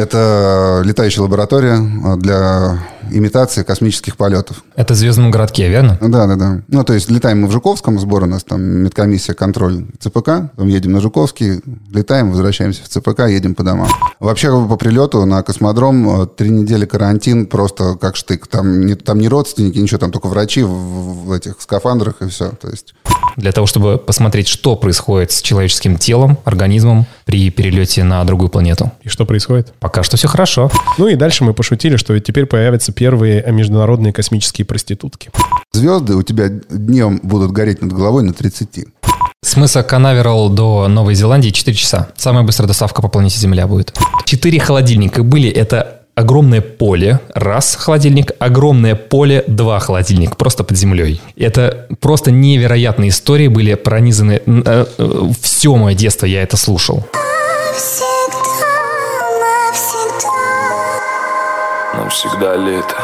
Это летающая лаборатория для имитации космических полетов. Это в Звездном городке, верно? Да, да, да. Ну, то есть летаем мы в Жуковском, сбор у нас там медкомиссия, контроль ЦПК, потом едем на Жуковский, летаем, возвращаемся в ЦПК, едем по домам. Вообще по прилету на космодром э, три недели карантин, просто как штык. Там не, там не родственники, ничего, там только врачи в, в этих скафандрах и все. То есть для того, чтобы посмотреть, что происходит с человеческим телом, организмом при перелете на другую планету. И что происходит? Пока что все хорошо. Ну и дальше мы пошутили, что ведь теперь появятся первые международные космические проститутки. Звезды у тебя днем будут гореть над головой на 30. С мыса Канаверал до Новой Зеландии 4 часа. Самая быстрая доставка по планете Земля будет. Четыре холодильника были. Это огромное поле, раз холодильник, огромное поле, два холодильник, просто под землей. Это просто невероятные истории были пронизаны. Э, э, все мое детство я это слушал. Нам всегда лето.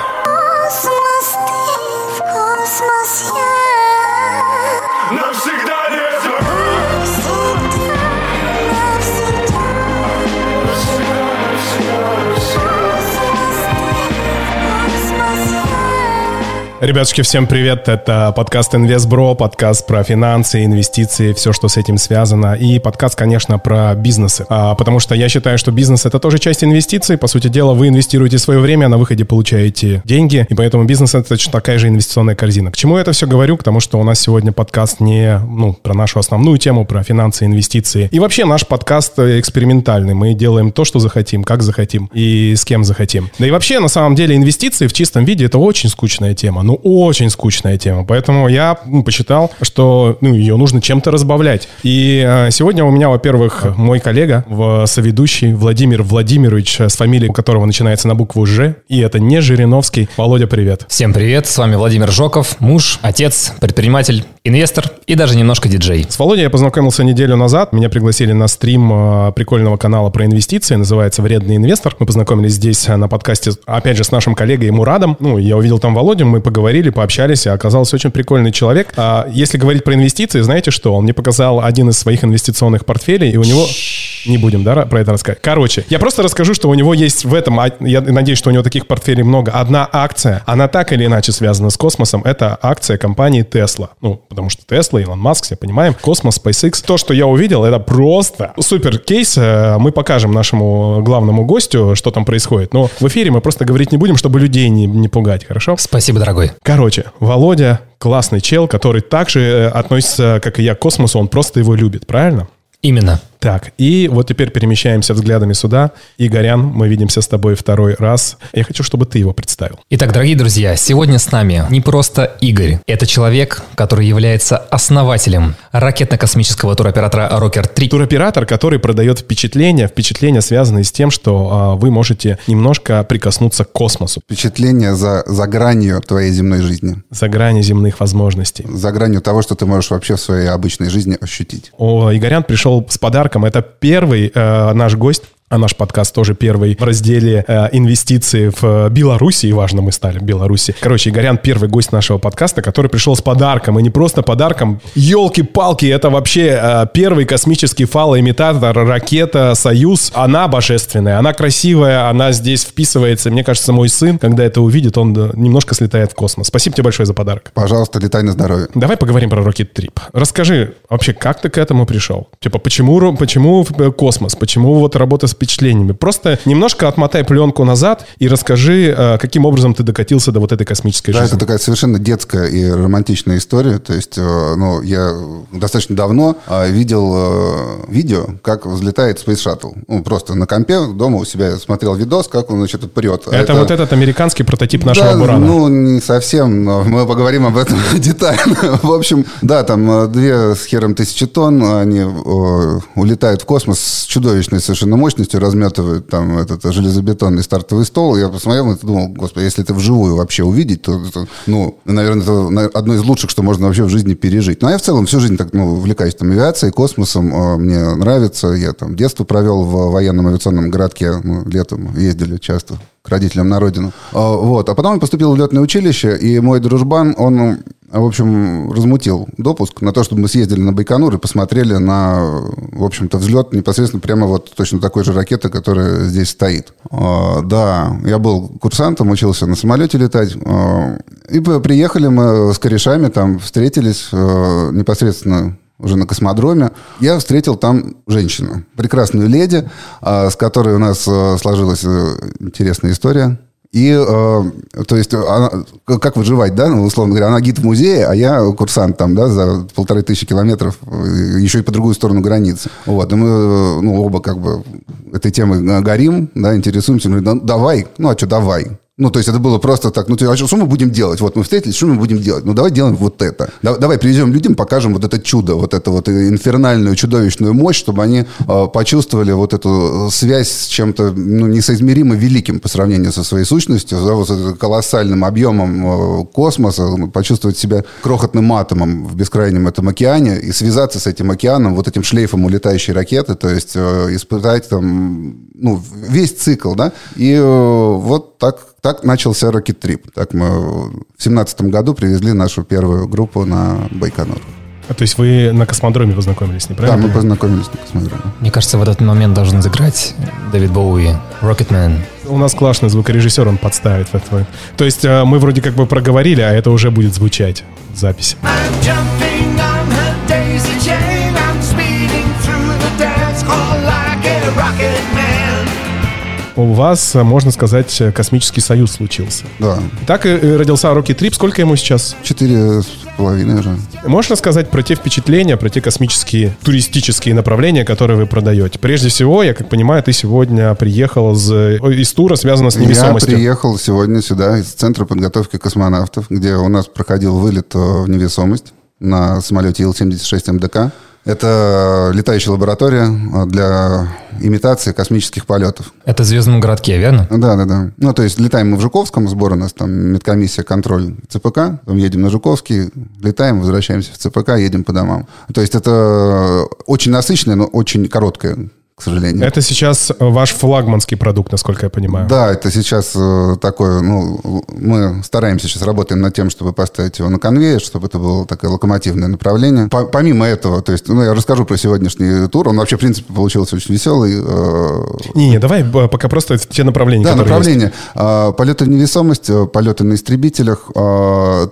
Ребятушки, всем привет! Это подкаст InvestBro, подкаст про финансы, инвестиции, все, что с этим связано. И подкаст, конечно, про бизнесы. А, потому что я считаю, что бизнес — это тоже часть инвестиций. По сути дела, вы инвестируете свое время, а на выходе получаете деньги. И поэтому бизнес — это точно такая же инвестиционная корзина. К чему я это все говорю? К тому, что у нас сегодня подкаст не ну, про нашу основную тему, про финансы, инвестиции. И вообще наш подкаст экспериментальный. Мы делаем то, что захотим, как захотим и с кем захотим. Да и вообще, на самом деле, инвестиции в чистом виде — это очень скучная тема ну, очень скучная тема. Поэтому я ну, посчитал, что ну, ее нужно чем-то разбавлять. И э, сегодня у меня, во-первых, мой коллега, в соведущий Владимир Владимирович, с фамилией которого начинается на букву «Ж», и это не Жириновский. Володя, привет. Всем привет, с вами Владимир Жоков, муж, отец, предприниматель, инвестор и даже немножко диджей. С Володей я познакомился неделю назад. Меня пригласили на стрим э, прикольного канала про инвестиции, называется «Вредный инвестор». Мы познакомились здесь э, на подкасте, опять же, с нашим коллегой Мурадом. Ну, я увидел там Володю, мы поговорили поговорили, пообщались, и оказался очень прикольный человек. А если говорить про инвестиции, знаете что? Он мне показал один из своих инвестиционных портфелей, и у него... Не будем, да, про это рассказать. Короче, я просто расскажу, что у него есть в этом, а, я надеюсь, что у него таких портфелей много. Одна акция, она так или иначе связана с космосом, это акция компании Tesla. Ну, потому что Tesla, Илон Маск, все понимаем, космос, SpaceX. То, что я увидел, это просто супер кейс. Э, мы покажем нашему главному гостю, что там происходит. Но в эфире мы просто говорить не будем, чтобы людей не, не пугать, хорошо? Спасибо, дорогой. Короче, Володя классный чел, который также э, относится, как и я, к космосу, он просто его любит, правильно? Именно. Так, и вот теперь перемещаемся взглядами сюда. Игорян, мы видимся с тобой второй раз. Я хочу, чтобы ты его представил. Итак, дорогие друзья, сегодня с нами не просто Игорь. Это человек, который является основателем ракетно-космического туроператора Rocker 3. Туроператор, который продает впечатления, впечатления, связанные с тем, что а, вы можете немножко прикоснуться к космосу. Впечатления за, за гранью твоей земной жизни. За гранью земных возможностей. За гранью того, что ты можешь вообще в своей обычной жизни ощутить. О, Игорян пришел с подарком Это первый э, наш гость а наш подкаст тоже первый в разделе э, инвестиции в Беларуси. И важно мы стали в Беларуси. Короче, Игорян первый гость нашего подкаста, который пришел с подарком. И не просто подарком. Елки-палки, это вообще э, первый космический фалоимитатор ракета «Союз». Она божественная, она красивая, она здесь вписывается. Мне кажется, мой сын, когда это увидит, он немножко слетает в космос. Спасибо тебе большое за подарок. Пожалуйста, летай на здоровье. Давай поговорим про Rocket Trip. Расскажи, вообще, как ты к этому пришел? Типа, почему, почему космос? Почему вот работа с впечатлениями. Просто немножко отмотай пленку назад и расскажи, э, каким образом ты докатился до вот этой космической да, жизни. это такая совершенно детская и романтичная история. То есть, э, ну, я достаточно давно э, видел видео, как взлетает Space Shuttle. Ну, просто на компе дома у себя смотрел видос, как он, значит, прет. Это, это вот этот американский прототип нашего да, Бурана. ну, не совсем, но мы поговорим об этом детально. В общем, да, там две с хером тысячи тонн, они улетают в космос с чудовищной совершенно мощностью, полностью разметывают там этот железобетонный стартовый стол. Я посмотрел и думал, господи, если это вживую вообще увидеть, то, то ну, наверное, это одно из лучших, что можно вообще в жизни пережить. Ну, а я в целом всю жизнь так, ну, увлекаюсь там авиацией, космосом. А, мне нравится. Я там детство провел в военном авиационном городке. Мы летом ездили часто к родителям на родину. А, вот. А потом я поступил в летное училище, и мой дружбан, он в общем, размутил допуск на то, чтобы мы съездили на Байконур и посмотрели на, в общем-то, взлет непосредственно прямо вот точно такой же ракеты, которая здесь стоит. А, да, я был курсантом, учился на самолете летать. А, и приехали мы с корешами, там встретились непосредственно уже на космодроме, я встретил там женщину, прекрасную леди, с которой у нас сложилась э, интересная история. И, э, то есть, она, как выживать, да, ну, условно говоря, она гид в музее, а я курсант там, да, за полторы тысячи километров, э, еще и по другую сторону границы. Вот, и мы, э, ну, оба как бы этой темой горим, да, интересуемся, ну, давай, ну, а что, давай. Ну, то есть это было просто так, ну, а что мы будем делать? Вот мы встретились, что мы будем делать? Ну, давай делаем вот это. давай привезем людям, покажем вот это чудо, вот это вот инфернальную, чудовищную мощь, чтобы они э, почувствовали вот эту связь с чем-то, ну, несоизмеримо великим по сравнению со своей сущностью, да, вот с колоссальным объемом э, космоса, почувствовать себя крохотным атомом в бескрайнем этом океане и связаться с этим океаном, вот этим шлейфом улетающей ракеты, то есть э, испытать там, ну, весь цикл, да, и э, вот так так начался Rocket Trip. Так мы в семнадцатом году привезли нашу первую группу на Байконур. А, то есть вы на космодроме познакомились, неправильно? Да, мы познакомились на космодроме. Мне кажется, в этот момент должен сыграть Дэвид Боуи, Rocketman. У нас классный звукорежиссер, он подставит в этот момент. То есть э, мы вроде как бы проговорили, а это уже будет звучать в записи. У вас, можно сказать, космический союз случился. Да. Так и родился Рокки Трип. Сколько ему сейчас? Четыре с половиной уже. Можешь рассказать про те впечатления, про те космические туристические направления, которые вы продаете? Прежде всего, я как понимаю, ты сегодня приехал из, из тура, связанного с невесомостью. Я приехал сегодня сюда из Центра подготовки космонавтов, где у нас проходил вылет э, в невесомость на самолете Ил-76 МДК. Это летающая лаборатория э, для имитации космических полетов. Это в Звездном городке, верно? Да, да, да. Ну, то есть летаем мы в Жуковском, сбор у нас там медкомиссия, контроль ЦПК, там едем на Жуковский, летаем, возвращаемся в ЦПК, едем по домам. То есть это очень насыщенная, но очень короткая к сожалению. Это сейчас ваш флагманский продукт, насколько я понимаю. Да, это сейчас э, такое, ну, мы стараемся сейчас, работаем над тем, чтобы поставить его на конвейер, чтобы это было такое локомотивное направление. Помимо этого, то есть, ну, я расскажу про сегодняшний тур, он вообще, в принципе, получился очень веселый. Э, Не-не, давай пока просто те направления, Да, направления. Есть. Полеты в невесомость, э, полеты на истребителях,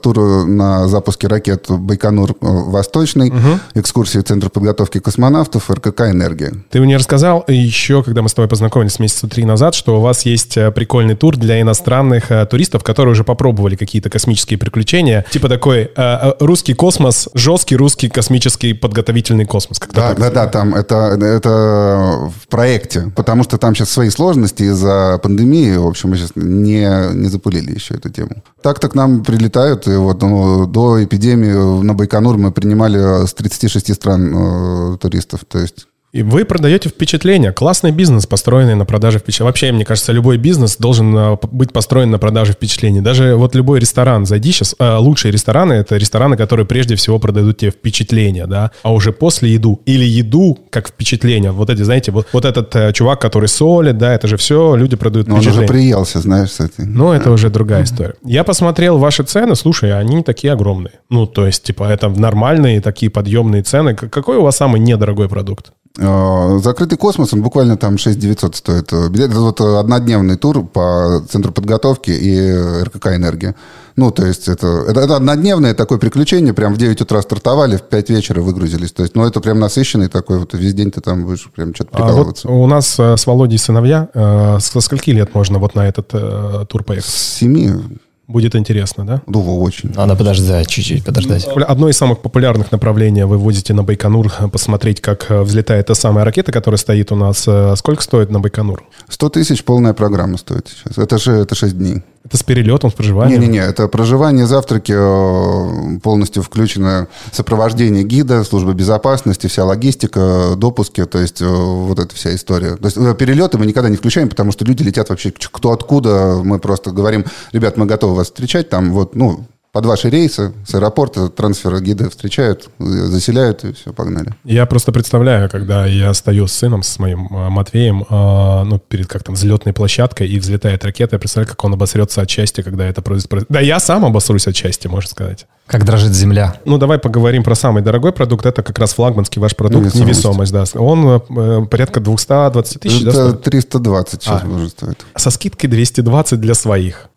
тур на запуске ракет Байконур Восточный, угу. экскурсии Центра подготовки космонавтов, РКК «Энергия». Ты мне рассказал сказал еще, когда мы с тобой познакомились месяца три назад, что у вас есть э, прикольный тур для иностранных э, туристов, которые уже попробовали какие-то космические приключения. Типа такой э, русский космос, жесткий русский космический подготовительный космос. Да, да, да, там это, это в проекте, потому что там сейчас свои сложности из-за пандемии, в общем, мы сейчас не, не запулили еще эту тему. Так-то к нам прилетают, и вот ну, до эпидемии на Байконур мы принимали с 36 стран э, туристов, то есть и вы продаете впечатление. Классный бизнес, построенный на продаже впечатлений. Вообще, мне кажется, любой бизнес должен а, быть построен на продаже впечатлений. Даже вот любой ресторан, зайди сейчас, э, лучшие рестораны — это рестораны, которые прежде всего продают тебе впечатление, да, а уже после еду. Или еду как впечатление. Вот эти, знаете, вот, вот этот э, чувак, который солит, да, это же все люди продают Но впечатление. он уже приелся, знаешь, с этим. Ну, это уже другая история. Я посмотрел ваши цены, слушай, они не такие огромные. Ну, то есть, типа, это нормальные такие подъемные цены. Какой у вас самый недорогой продукт? А, закрытый космос, он буквально там 6 900 стоит билет. Это вот однодневный тур по центру подготовки и РКК «Энергия». Ну, то есть это, это, это однодневное такое приключение. Прям в 9 утра стартовали, в 5 вечера выгрузились. То есть, ну, это прям насыщенный такой вот. Весь день ты там будешь прям что-то прикалываться. А вот у нас э, с Володей сыновья. Э, со скольки лет можно вот на этот э, тур поехать? С 7. Будет интересно, да? Да, очень. Надо подождать, чуть-чуть подождать. Одно из самых популярных направлений вы возите на Байконур посмотреть, как э, взлетает та самая ракета, которая стоит у нас. Э, сколько стоит на Байконур? 100 тысяч полная программа стоит сейчас. Это же это 6 дней. Это с перелетом, с проживанием? Не-не-не, это проживание, завтраки, э, полностью включено сопровождение гида, служба безопасности, вся логистика, допуски, то есть э, вот эта вся история. То есть э, перелеты мы никогда не включаем, потому что люди летят вообще кто откуда. Мы просто говорим, ребят, мы готовы вас встречать, там вот, ну, под ваши рейсы с аэропорта трансфера гиды встречают, заселяют и все, погнали. Я просто представляю, когда я стою с сыном, с моим э, Матвеем, э, ну, перед как там взлетной площадкой, и взлетает ракета, я представляю, как он обосрется от счастья, когда это произойдет. Да я сам обосрусь от счастья, можно сказать. Как дрожит земля. Ну, давай поговорим про самый дорогой продукт. Это как раз флагманский ваш продукт, Невесомость. невесомость, да. Он э, порядка 220 тысяч, да, Это стоит? 320 сейчас А. уже стоит. Со скидкой 220 для своих.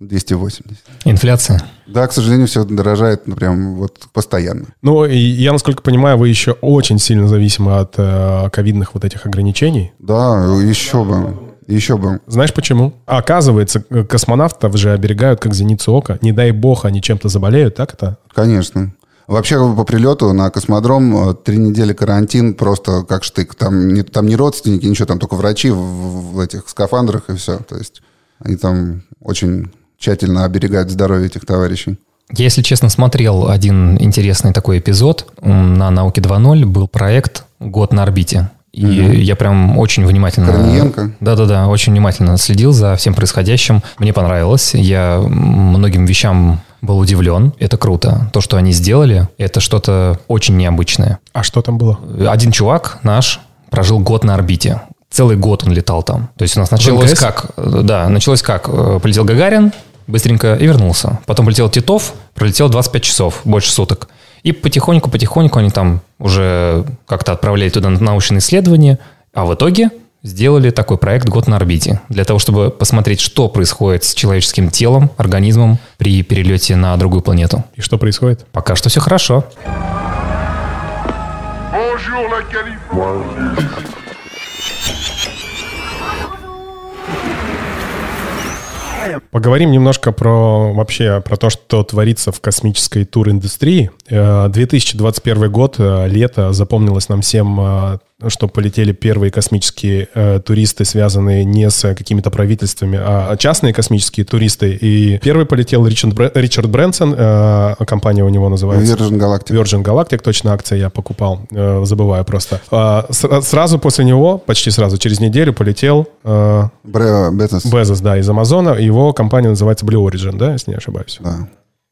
280. Инфляция. Да, к сожалению, все дорожает ну, прям вот постоянно. Ну, и я, насколько понимаю, вы еще очень сильно зависимы от э, ковидных вот этих ограничений. Да, еще бы. Еще бы. Знаешь почему? Оказывается, космонавтов же оберегают как зеницу ока. Не дай бог, они чем-то заболеют, так это? Конечно. Вообще по прилету на космодром э, три недели карантин просто как штык. Там не, там не родственники, ничего, там только врачи в, в этих скафандрах и все. То есть они там очень тщательно оберегают здоровье этих товарищей. Я, если честно, смотрел один интересный такой эпизод. На «Науке 2.0» был проект «Год на орбите». И я прям очень внимательно... Корниенко? Да-да-да, очень внимательно следил за всем происходящим. Мне понравилось. Я многим вещам был удивлен. Это круто. То, что они сделали, это что-то очень необычное. А что там было? Один чувак наш прожил год на орбите. Целый год он летал там. То есть у нас началось как? э, Да, началось как? Э, Полетел Гагарин, быстренько и вернулся. Потом полетел Титов, пролетел 25 часов, больше суток. И потихоньку-потихоньку они там уже как-то отправляли туда научные исследования. А в итоге сделали такой проект «Год на орбите» для того, чтобы посмотреть, что происходит с человеческим телом, организмом при перелете на другую планету. И что происходит? Пока что все хорошо. Bonjour Californie. Поговорим немножко про вообще про то, что творится в космической тур-индустрии. Э, 2021 год, э, лето, запомнилось нам всем, э, что полетели первые космические э, туристы, связанные не с какими-то правительствами, а частные космические туристы. И первый полетел Ричард, Бре- Ричард Брэнсон, э, компания у него называется. Virgin Galactic. Virgin Galactic, точно акция я покупал, э, забываю просто. А, с- сразу после него, почти сразу, через неделю полетел э, Бре Безос. Безос, да, из Амазона. Его компания называется Blue Origin, да, если не ошибаюсь. Да.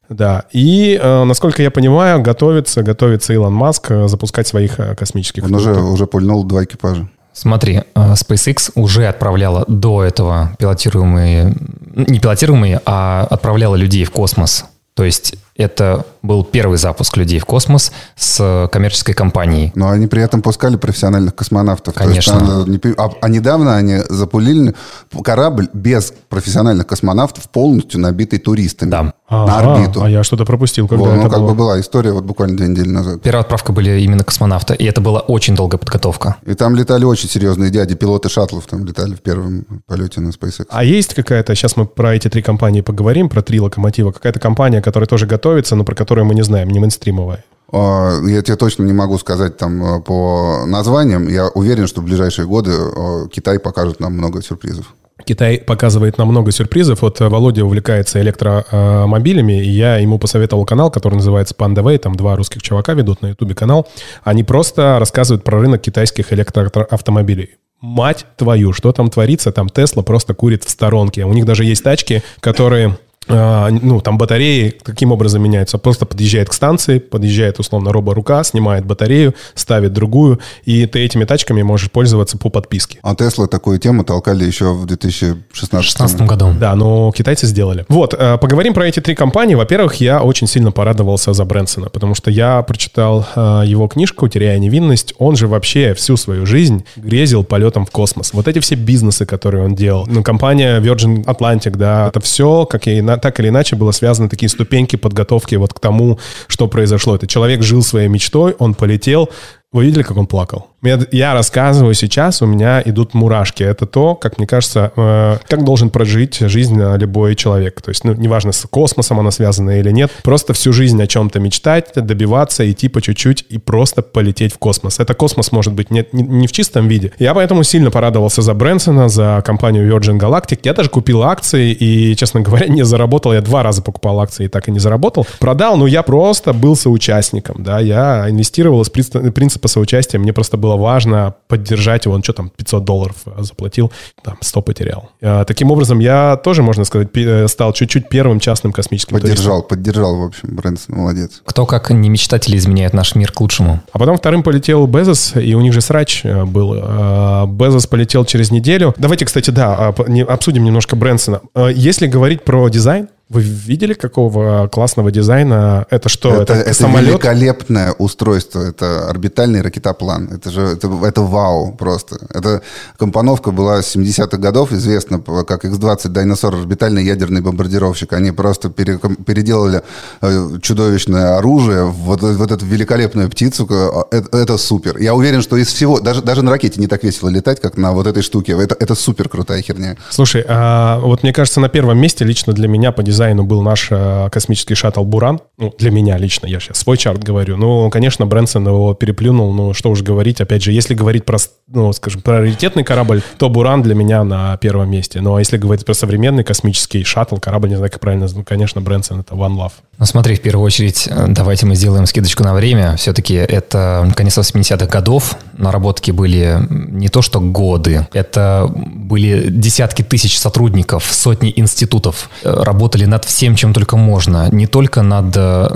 Да. И, э, насколько я понимаю, готовится, готовится Илон Маск э, запускать своих э, космических Он уже, уже пульнул два экипажа. Смотри, SpaceX уже отправляла до этого пилотируемые, не пилотируемые, а отправляла людей в космос. То есть это был первый запуск людей в космос с коммерческой компанией. Но они при этом пускали профессиональных космонавтов. То есть Конечно. э, не пи- а, а недавно они запулили корабль без профессиональных космонавтов, полностью набитый туристами Да. на Ага, орбиту. А я что-то пропустил, когда Вот, ну, это как было. бы была история вот буквально две недели назад. Первая отправка были именно космонавта, и это была очень долгая подготовка. И там летали очень серьезные дяди, пилоты шаттлов там летали в первом полете на SpaceX. А есть какая-то, сейчас мы про эти три компании поговорим, про три локомотива, какая-то компания, которая тоже готовится, но про которую мы не знаем, не мейнстримовая. Я тебе точно не могу сказать там э, по названиям. Я уверен, что в ближайшие годы э, Китай покажет нам много сюрпризов. Китай показывает нам много сюрпризов. Вот э, Володя увлекается электромобилями, и я ему посоветовал канал, который называется Panda Way. Там два русских чувака ведут на ютубе канал. Они просто рассказывают про рынок китайских электроавтомобилей. Мать твою, что там творится? Там Тесла просто курит в сторонке. У них даже есть тачки, которые ну, там батареи каким образом меняются? Просто подъезжает к станции, подъезжает, условно, робо-рука, снимает батарею, ставит другую, и ты этими тачками можешь пользоваться по подписке. А Тесла такую тему толкали еще в 2016 В 2016 году. Да, но китайцы сделали. Вот, э, поговорим про эти три компании. Во-первых, я очень сильно порадовался за Брэнсона, потому что я прочитал э, его книжку «Теряя невинность». Он же вообще всю свою жизнь грезил полетом в космос. Вот эти все бизнесы, которые он делал. Ну, компания Virgin Atlantic, да, это все, как и на- так или иначе, было связано такие ступеньки подготовки вот к тому, что произошло. Это человек жил своей мечтой, он полетел, вы видели, как он плакал? Я, рассказываю сейчас, у меня идут мурашки. Это то, как мне кажется, э, как должен прожить жизнь э, любой человек. То есть, ну, неважно, с космосом она связана или нет, просто всю жизнь о чем-то мечтать, добиваться, идти по чуть-чуть и просто полететь в космос. Это космос может быть не, не, не в чистом виде. Я поэтому сильно порадовался за Брэнсона, за компанию Virgin Galactic. Я даже купил акции и, честно говоря, не заработал. Я два раза покупал акции и так и не заработал. Продал, но я просто был соучастником, да, я инвестировал из принципа соучастия. Мне просто было было важно поддержать его, он что там, 500 долларов э, заплатил, там 100 потерял. А, таким образом, я тоже, можно сказать, э, стал чуть-чуть первым частным космическим туристом. Поддержал, поддержал, в общем, Брэнсон, молодец. Кто как не мечтатели изменяет наш мир к лучшему. А потом вторым полетел Безос, и у них же срач э, был. А, Безос полетел через неделю. Давайте, кстати, да, а, обсудим немножко Брэнсона. А, Если говорить про дизайн, вы видели, какого классного дизайна? Это что? это, Это, это самолет? великолепное устройство. Это орбитальный ракетоплан. Это же это, это вау просто. Эта компоновка была с 70-х годов, известна как X-20 Дайносор, орбитальный ядерный бомбардировщик. Они просто пере- переделали э, чудовищное оружие в вот, вот эту великолепную птицу. Э, Это, это супер. Я уверен, что из всего, даже, даже на ракете не так весело летать, как на вот этой штуке. Это, это супер крутая херня. Слушай, а вот мне кажется, на первом месте лично для меня по дизайну был наш э, космический шаттл «Буран». Ну, для меня лично, я сейчас свой чарт говорю. Ну, конечно, Брэнсон его переплюнул, ну, что уж говорить. Опять же, если говорить про, ну, скажем, про раритетный корабль, то «Буран» для меня на первом месте. Ну, а если говорить про современный космический шаттл, корабль, не знаю, как правильно, ну, конечно, Брэнсон — это One Love. Ну смотри, в первую очередь, э, давайте мы сделаем скидочку на время. Все-таки это конец 80-х годов. Наработки были не то что годы, это были десятки тысяч сотрудников, сотни институтов. Э, Работали над всем, чем только можно. Не только над э,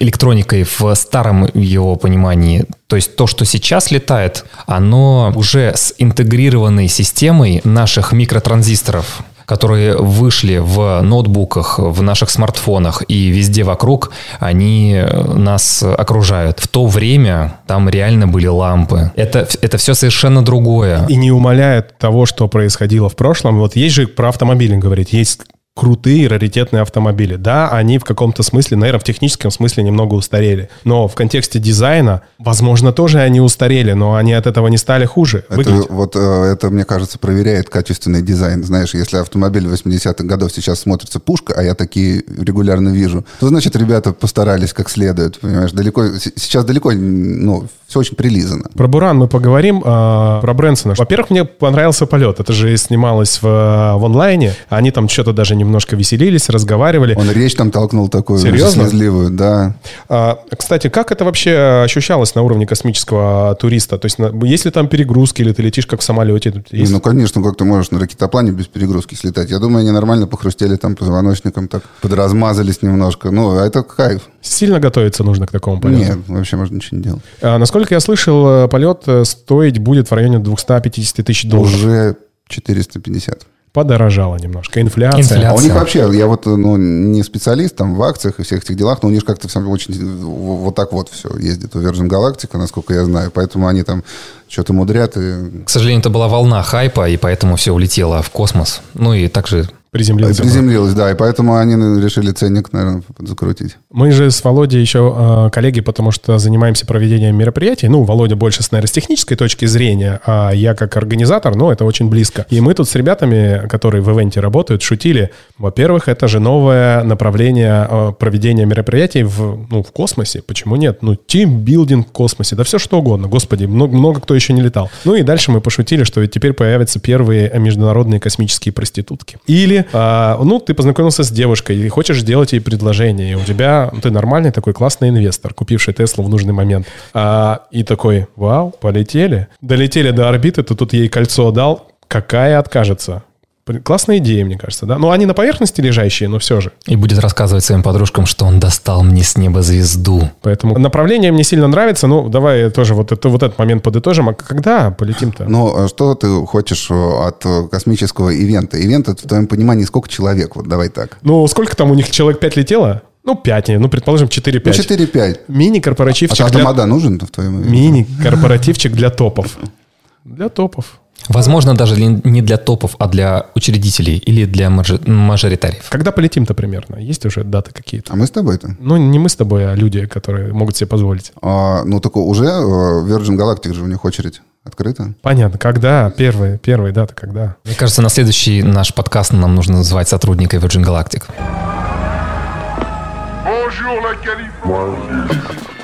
электроникой в старом его понимании. То есть то, что сейчас летает, оно уже с интегрированной системой наших микротранзисторов которые вышли в ноутбуках, в наших смартфонах и везде вокруг, они э, нас окружают. В то время там реально были лампы. Это, это все совершенно другое. И не умаляет того, что происходило в прошлом. Вот есть же про автомобили говорить, есть крутые раритетные автомобили. Да, они в каком-то смысле, наверное, в техническом смысле немного устарели. Но в контексте дизайна, возможно, тоже они устарели, но они от этого не стали хуже Это, выглядеть. вот э, это, мне кажется, проверяет качественный дизайн. Знаешь, если автомобиль 80-х годов сейчас смотрится пушка, а я такие регулярно вижу, то значит, ребята постарались как следует, понимаешь, далеко, сейчас далеко, ну, все очень прилизано. Про Буран мы поговорим, а, про Брэнсона. Во-первых, мне понравился полет. Это же снималось в, в онлайне. Они там что-то даже немножко веселились, разговаривали. Он речь там толкнул такую Серьезно? слезливую, да. А, Кстати, как это вообще ощущалось на уровне космического туриста? То есть, на- есть ли там перегрузки, или ты летишь как в самолете? Есть- Ну, конечно, как ты можешь на ракетоплане без перегрузки слетать? Я думаю, они нормально похрустели там позвоночником, так подразмазались немножко. Ну, а это кайф. Сильно готовиться нужно к такому полету? Нет, вообще можно ничего не делать. А, насколько я слышал, э, полет э, стоить будет в районе 250 тысяч долларов. Уже 450. Подорожало немножко. Инфляция. Инфляция. А у них вообще, я вот ну, не специалист там в акциях и всех этих делах, но у них как-то все очень вот так вот все ездит у Virgin Galactica, насколько я знаю. Поэтому они там что-то мудрят и К сожалению, это была волна хайпа, и поэтому все улетело в космос. Ну и также Приземлился. приземлилось, да. И поэтому они ну, решили ценник, наверное, закрутить. Мы же с Володей еще э, коллеги, потому что занимаемся проведением мероприятий. Ну, Володя больше, наверное, с технической точки зрения, а я как организатор, ну, это очень близко. И мы тут с ребятами, которые в ивенте работают, шутили. Во-первых, это же новое направление э, проведения мероприятий в, ну, в космосе. Почему нет? Ну, тимбилдинг в космосе, да все что угодно. Господи, много, много кто еще не летал. Ну и дальше мы пошутили, что ведь теперь появятся первые международные космические проститутки. Или, а, ну, ты познакомился с девушкой и хочешь сделать ей предложение, и у тебя, ты нормальный такой классный инвестор, купивший Теслу в нужный момент. А, и такой, вау, полетели. Долетели до орбиты, ты тут ей кольцо дал, какая откажется? Классная идея, мне кажется, да? Ну, они на поверхности лежащие, но все же. и будет рассказывать своим подружкам, что он достал мне с неба звезду. Поэтому направление мне сильно нравится. Ну, давай тоже вот, это, вот этот момент подытожим. А когда полетим-то? Ну, а что ты хочешь э, от э, космического ивента? Ивент, это в твоем понимании сколько человек? Вот давай так. Ну, сколько там у них человек 5 летело? Ну, 5, ну, предположим, 4-5. Ну, 4-5. А Мини-корпоративчик для... нужен в твоем? Мини-корпоративчик для топов. Для топов. Возможно, даже не для топов, а для учредителей или для мажоритариев. Когда полетим-то примерно? Есть уже даты какие-то? А мы с тобой-то? Ну, не мы с тобой, а люди, которые могут себе позволить. А, ну, только уже э, Virgin Galactic же у них очередь открыта. Понятно. Когда? Первые, первые даты когда? Мне кажется, на следующий наш подкаст нам нужно называть сотрудника Virgin Galactic. Bonjour la Californie.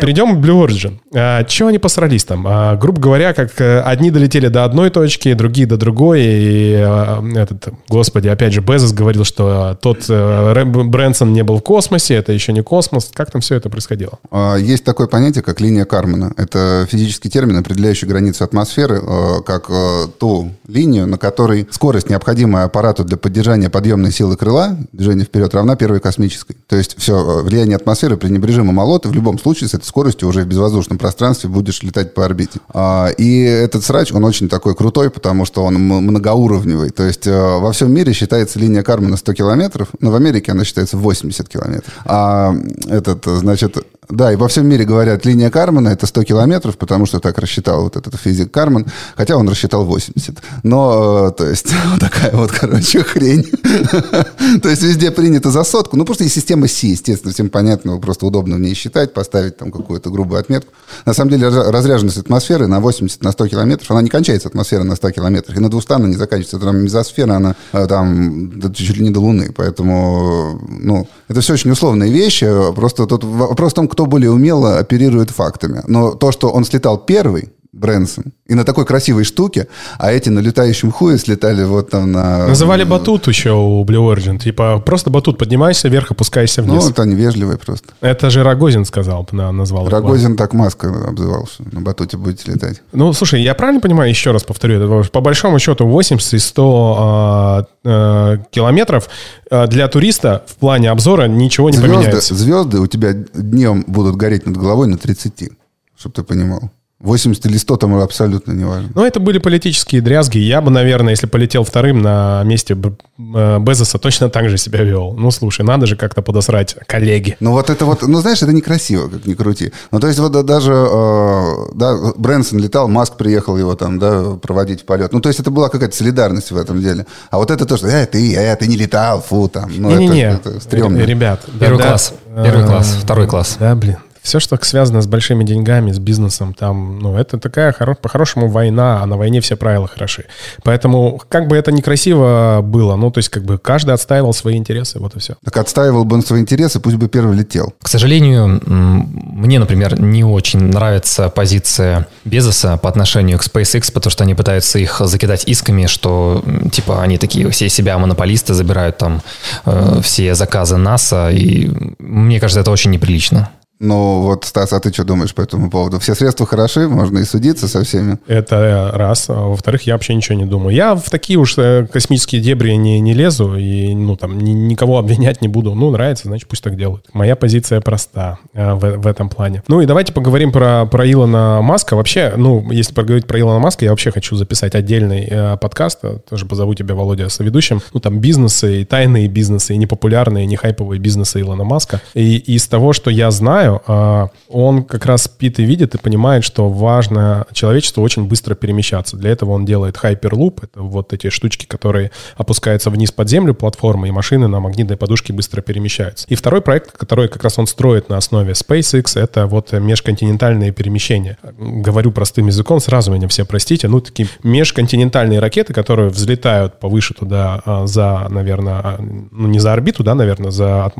Перейдем к Blue Origin. А, чего они посрались там? А, грубо говоря, как э, одни долетели до одной точки, другие до другой. И а, этот, господи, опять же, Безос говорил, что тот э, Брэнсон не был в космосе, это еще не космос. Как там все это происходило? А, Есть такое понятие, как линия Кармана. Это физический термин, определяющий границы атмосферы, э, как ту линию, на которой скорость, необходимая аппарату для поддержания подъемной силы крыла, движение вперед, равна первой космической. То есть все, влияние атмосферы пренебрежимо мало, ты в любом случае с этой скоростью уже в безвоздушном пространстве будешь летать по орбите. А, И этот срач, он очень такой крутой, потому что он многоуровневый. То есть э, во всем мире считается линия Кармана 100 километров, но в Америке она считается 80 километров. А этот, э, значит, да, и во всем мире говорят, линия Кармана это 100 километров, потому что так рассчитал вот этот физик Карман, хотя он рассчитал 80. Но, э, то есть, вот такая вот, короче, хрень. То есть, везде принято за сотку. Ну, просто есть система Си, естественно, всем понятно, просто удобно в ней считать, поставить там какую-то грубую отметку. На самом деле, разря- разряженность атмосферы на 80, на 100 километров, она не кончается, атмосфера на 100 километрах, и на 200 она не заканчивается. Там мезосфера, она э, там чуть ли не до Луны, поэтому, э, ну, это все очень условные вещи, просто тут вопрос в том, кто более умело оперирует фактами. Но то, что он слетал первый, Брэнсон, и на такой красивой штуке, а эти на летающем хуе слетали вот там на... Называли батут еще у Blue Origin. Типа, просто батут поднимайся вверх, опускайся Ну, вниз. вот они вежливые просто. Это же Рогозин сказал, на- назвал. Рогозин так Маска обзывал, что на батуте будете летать. Ну, слушай, я правильно понимаю, еще раз повторю, это по большому счету 80 и 100 а, а, километров а, для туриста в плане обзора ничего не Звезды, поменяется. звезды у тебя днем будут гореть над головой на 30, чтобы ты понимал. 80 или 100 там абсолютно не важно. Но это были политические дрязги. Я бы, наверное, если полетел вторым на месте э, Безоса, точно так же себя вел. Ну, слушай, надо же как-то подосрать коллеги. Ну вот это вот, ну знаешь, это некрасиво, как ни крути. Ну то есть вот да- даже, э, да, Брэнсон летал, Маск приехал его там, да, проводить в полет. Ну то есть это была какая-то солидарность в этом деле. А вот это то, что, э, ты, э, ты не летал, фу, там. Ну Не-не-не, это, это стрёмно. Ребят. Первый да, класс. Первый э, класс. Второй класс. Да, блин. Все, что связано с большими деньгами, с бизнесом, там, ну, это такая, хоро- по-хорошему, война, а на войне все правила хороши. Поэтому, как бы это некрасиво было, ну, то есть, как бы каждый отстаивал свои интересы, вот и все. Так отстаивал бы он свои интересы, пусть бы первый летел. К сожалению, мне, например, не очень нравится позиция Безоса по отношению к SpaceX, потому что они пытаются их закидать исками, что типа они такие все себя монополисты, забирают там э, все заказы НАСА, и мне кажется, это очень неприлично. Ну вот, Стас, а ты что думаешь по этому поводу? Все средства хороши, можно и судиться со всеми. Это раз. А во-вторых, я вообще ничего не думаю. Я в такие уж э, космические дебри не, не лезу и, ну, там, ни- никого обвинять не буду. Ну, нравится, значит, пусть так делают. Моя позиция проста э, в, в этом плане. Ну, и давайте поговорим про, про Илона Маска. Вообще, ну, если поговорить про Илона Маска, я вообще хочу записать отдельный э, подкаст. э, Тоже позову тебя, Володя, соведущим. Ну, там, бизнесы, и тайные бизнесы, и непопулярные, и не хайповые бизнесы Илона Маска. И из того, что я знаю, а, он как раз спит и видит и понимает, что важно человечеству очень быстро перемещаться. Для этого он делает Hyperloop. Это вот эти штучки, которые опускаются вниз под землю платформы, и машины на магнитной подушке быстро перемещаются. И второй проект, который как раз он строит на основе SpaceX, это вот межконтинентальные перемещения. Говорю простым языком, сразу меня все простите. Ну, такие межконтинентальные ракеты, которые взлетают повыше туда а, за, наверное, а, ну, не за орбиту, да, наверное, за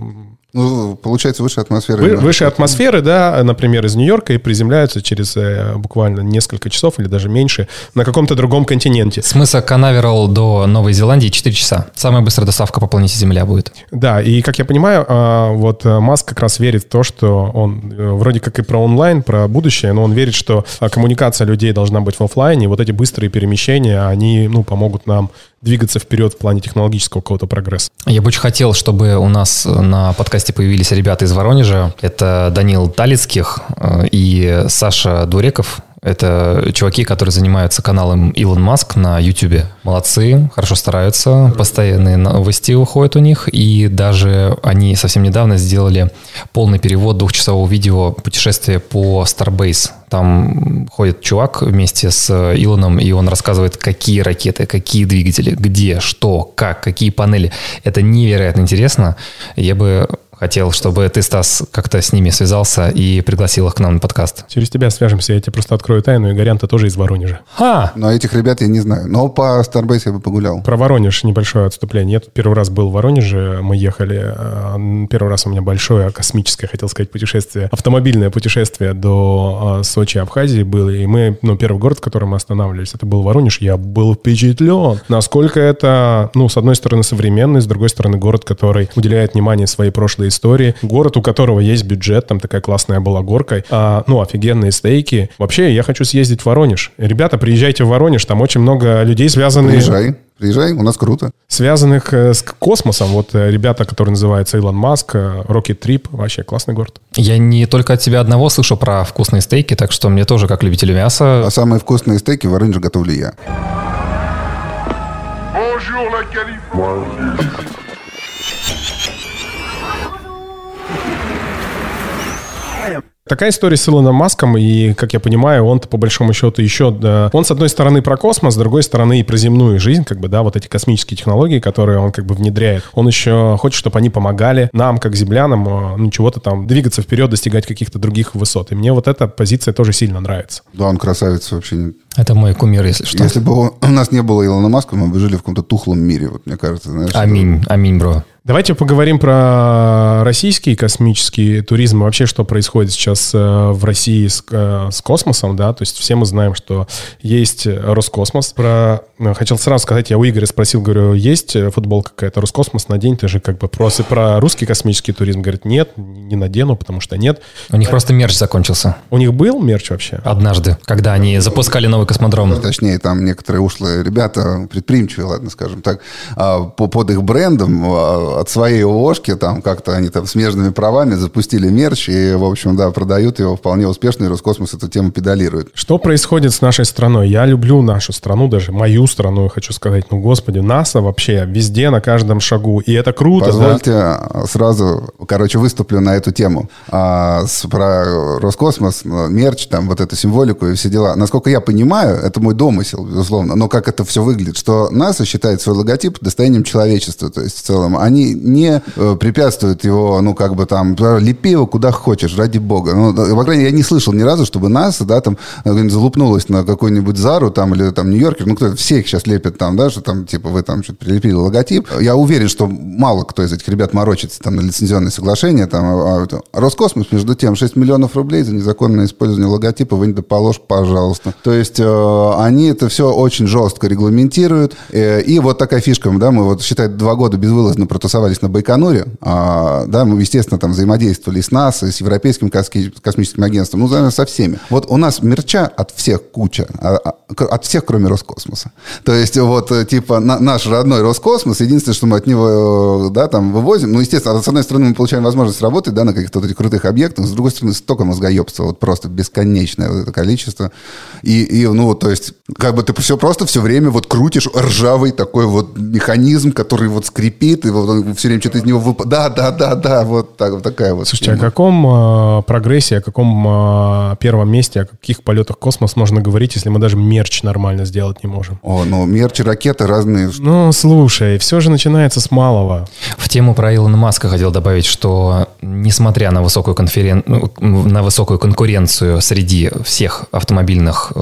Ну, получается, выше атмосферы. вы- выше атмосферы, да, например, из Нью-Йорка и приземляются через э, буквально несколько часов или даже меньше на каком-то другом континенте. С мыса Канаверал до Новой Зеландии 4 часа. Самая быстрая доставка по планете Земля будет. Да, и как я понимаю, а, вот э, Маск как раз верит в то, что он э, вроде как и про онлайн, про будущее, но он верит, что а, коммуникация людей должна быть в офлайне, и вот эти быстрые перемещения, они, ну, помогут нам двигаться вперед в плане технологического какого-то прогресса. Я бы очень хотел, чтобы у нас на подкасте появились ребята из Воронежа. Это Данил Талицких э, и Саша Дуреков. Это чуваки, которые занимаются каналом Илон Маск на YouTube. Молодцы, хорошо стараются, постоянные новости выходят у них, и даже они совсем недавно сделали полный перевод двухчасового видео путешествия по Starbase. Там ходит чувак вместе с Илоном, и он рассказывает, какие ракеты, какие двигатели, где, что, как, какие панели. Это невероятно интересно. Я бы Хотел, чтобы ты, Стас, как-то с ними связался и пригласил их к нам на подкаст. Через тебя свяжемся, я тебе просто открою тайну. Игорян-то тоже из Воронежа. Ха! Но этих ребят я не знаю. Но по Starbase я бы погулял. Про Воронеж небольшое отступление. Я тут первый раз был в Воронеже, мы ехали. э, Первый раз у меня большое космическое, хотел сказать, путешествие. Автомобильное путешествие до э, Сочи, Абхазии было. И мы, ну, первый город, в котором мы останавливались, это был Воронеж. Я был впечатлен, насколько это, ну, с одной стороны, современный, с другой стороны, город, который уделяет внимание своей прошлой истории. Город, у которого есть бюджет, там такая классная была горка. А, ну, офигенные стейки. Вообще, я хочу съездить в Воронеж. Ребята, приезжайте в Воронеж, там очень много людей, связанных Приезжай, приезжай, у нас круто. связанных э, с космосом. Вот э, ребята, которые называются Илон Маск, э, Rocket Trip, вообще классный город. Я не только от тебя одного слышу про вкусные стейки, так что мне тоже, как любителю мяса, А самые вкусные стейки в Воронеже готовлю я. Bonjour la Californie. Такая история с Илоном Маском, и, как я понимаю, он-то по большому счету еще... да, он, с одной стороны, про космос, с другой стороны, и про земную жизнь, как бы, да, вот эти космические технологии, которые он как бы внедряет. Он еще хочет, чтобы они помогали нам, как землянам, э, ну, чего-то там, двигаться вперед, достигать каких-то других высот. И мне вот эта позиция тоже сильно нравится. Да, он красавец вообще. Это мой кумир, если что. Если бы он- у нас не было Илона Маска, мы бы жили в каком-то тухлом мире, вот мне кажется. Знаешь, Аминь, аминь, бро. Давайте поговорим про российский космический туризм и вообще, что происходит сейчас э, в России с, э, с космосом, да, то есть все мы знаем, что есть Роскосмос. Про, э, хотел сразу сказать, я у Игоря спросил, говорю, есть футболка какая-то Роскосмос, надень, ты же как бы просто про русский космический туризм, говорит, нет, не надену, потому что нет. У них просто мерч закончился У них был мерч вообще? однажды, когда они запускали новый космодром. Точнее, там некоторые ушлые ребята, предприимчивые, ладно, скажем так, а, по- под их брендом а, от своей ООшки, там как-то они там смежными правами запустили мерч и, в общем, да, продают его вполне успешно, и Роскосмос эту тему педалирует. Что происходит с нашей страной? Я люблю нашу страну, даже мою страну, я хочу сказать. Ну, господи, НАСА вообще везде, на каждом шагу. И это круто, да? Позвольте а, сразу, короче, выступлю на эту тему. А, с- про Роскосмос, мерч, там вот эту символику и все дела. Насколько я понимаю, это мой домысел, безусловно, но как это все выглядит, что НАСА считает свой логотип достоянием человечества, то есть в целом они не э, препятствуют его, ну, как бы там, лепи его куда хочешь, ради бога. Ну, по крайней мере, я не слышал ни разу, чтобы НАСА, да, там, э, залупнулась на какой-нибудь Зару, там, или там Нью-Йоркер, ну, кто все их сейчас лепят там, да, что там, типа, вы там что-то прилепили логотип. Я уверен, что мало кто из этих ребят морочится там на лицензионные соглашения, там, а- а Роскосмос, между тем, 6 миллионов рублей за незаконное использование логотипа, вы не положь, пожалуйста. То есть они это все очень жестко регламентируют. Э, и вот такая фишка, да, мы вот, считай, два года безвылазно протусовались на Байконуре, а, да, мы, естественно, там взаимодействовали с НАСА, с Европейским космическим агентством, ну, наверное, со всеми. Вот у нас мерча от всех куча, а- а, от всех, кроме Роскосмоса. То есть вот, э, типа, на- наш родной Роскосмос, единственное, что мы от него, э, да, там, вывозим, ну, естественно, с одной стороны, мы получаем возможность работать, да, на каких-то вот этих крутых объектах, с другой стороны, столько мозгоебства, вот просто бесконечное вот это количество. И, и, ну, вот, то есть, как бы ты все просто все время вот крутишь ржавый такой вот механизм, который вот скрипит, и вот он все время что-то из него выпадает. Да, да, да, да, вот, так, вот такая вот. Слушайте, о тема. каком э, прогрессе, о каком э, первом месте, о каких полетах космос можно говорить, если мы даже мерч нормально сделать не можем? О, ну, мерчи, ракеты разные. Ну, слушай, все же начинается с малого. В тему про Илона Маска хотел добавить, что несмотря на высокую, конферен... ну, на высокую конкуренцию среди всех автомобильных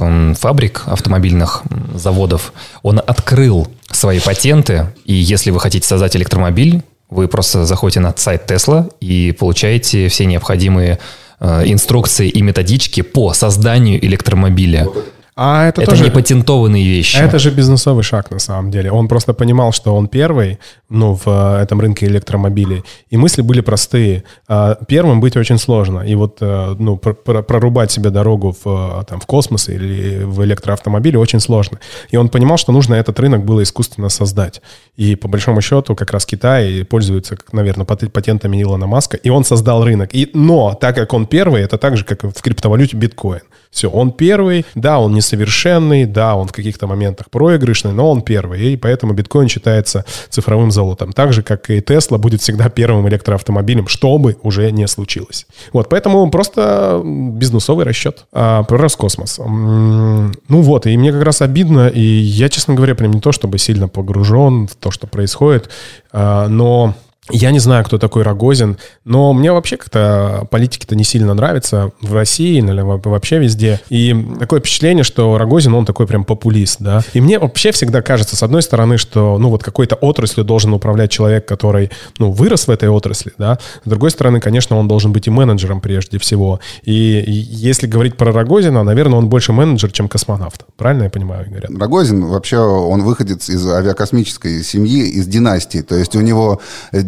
фабрик, автомобильных заводов, он открыл свои патенты, и если вы хотите создать электромобиль, вы просто заходите на сайт Tesla и получаете все необходимые э, инструкции и методички по созданию электромобиля. А это, Это тоже... не патентованные вещи. Это же бизнесовый шаг на самом деле. Он просто понимал, что он первый, ну, в э, этом рынке электромобилей. И мысли были простые. А, Первым быть очень сложно. И вот, э, ну, пр- пр- прорубать себе дорогу в, э, там, в космос или в электроавтомобиле очень сложно. И он понимал, что нужно этот рынок было искусственно создать. И по большому счету как раз Китай пользуется, наверное, пат- патентами Илона Маска. И он создал рынок. И, но так как он первый, это так же, как в криптовалюте биткоин. Все, он первый, да, он несовершенный, да, он в каких-то моментах проигрышный, но он первый, и поэтому биткоин считается цифровым золотом. Так же, как и Тесла будет всегда первым электроавтомобилем, что бы уже не случилось. Вот, поэтому просто бизнесовый расчет. А, про Роскосмос. Ну вот, и мне как раз обидно, и я, честно говоря, прям не то, чтобы сильно погружен в то, что происходит, а, но Я не знаю, кто такой Рогозин, но мне вообще как-то политики-то не сильно нравятся в России или вообще везде. И такое впечатление, что Рогозин, он такой прям популист, да. И мне вообще всегда кажется, с одной стороны, что, ну, вот какой-то отраслью должен управлять человек, который, ну, вырос в этой отрасли, да. С другой стороны, конечно, он должен быть и менеджером прежде всего. И если говорить про Рогозина, наверное, он больше менеджер, чем космонавт. Правильно я понимаю, Игорь? Рогозин вообще, он выходит из авиакосмической семьи, из династии. То есть у него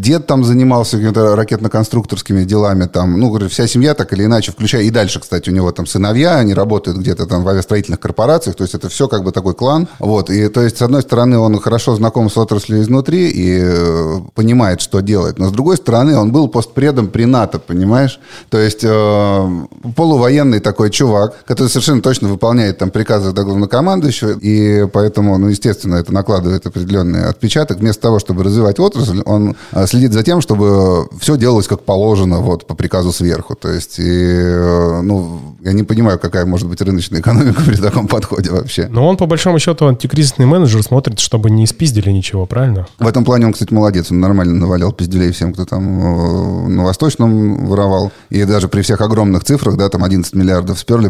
дед там занимался какими-то ракетно-конструкторскими делами, там, ну, вся семья так или иначе, включая и дальше, кстати, у него там сыновья, они работают где-то там в авиастроительных корпорациях, то есть это все как бы такой клан, вот, и то есть, с одной стороны, он хорошо знаком с отраслью изнутри и э, понимает, что делать, но с другой стороны, он был постпредом при НАТО, понимаешь, то есть э, полувоенный такой чувак, который совершенно точно выполняет там приказы до главнокомандующего, и поэтому, ну, естественно, это накладывает определенный отпечаток, вместо того, чтобы развивать отрасль, он э, следит за тем, чтобы все делалось как положено, вот, по приказу сверху. То есть, и, э, ну, я не понимаю, какая может быть рыночная экономика при таком подходе вообще. Но он, по большому счету, антикризисный менеджер смотрит, чтобы не спиздили ничего, правильно? В этом плане он, кстати, молодец. Он нормально навалял пизделей всем, кто там э, на Восточном воровал. И даже при всех огромных цифрах, да, там 11 миллиардов сперли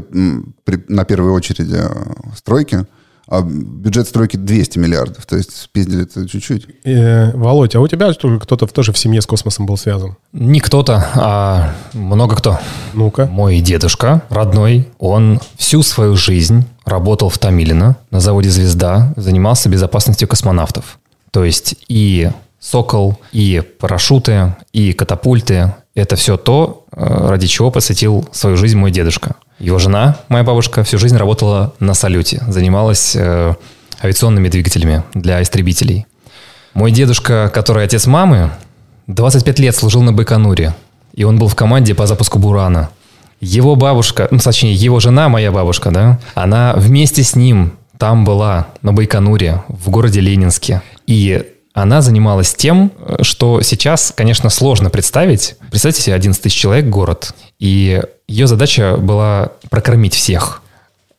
при, на первой очереди э, стройки, а бюджет стройки 200 миллиардов. То есть спиздили это чуть-чуть. Э, Володь, а у тебя кто-то тоже в семье с космосом был связан? Не кто-то, а много кто. Ну-ка. Мой дедушка родной, он всю свою жизнь работал в Томилино на заводе «Звезда», занимался безопасностью космонавтов. То есть и «Сокол», и парашюты, и катапульты – это все то, э, ради чего посвятил свою жизнь мой дедушка. Его жена, моя бабушка, всю жизнь работала на салюте, занималась э, авиационными двигателями для истребителей. Мой дедушка, который отец мамы, 25 лет служил на Байконуре, и он был в команде по запуску Бурана. Его бабушка, ну, точнее, его жена, моя бабушка, да, она вместе с ним там была, на Байконуре, в городе Ленинске. И она занималась тем, что сейчас, конечно, сложно представить. Представьте себе 11 тысяч человек, город, и ее задача была прокормить всех.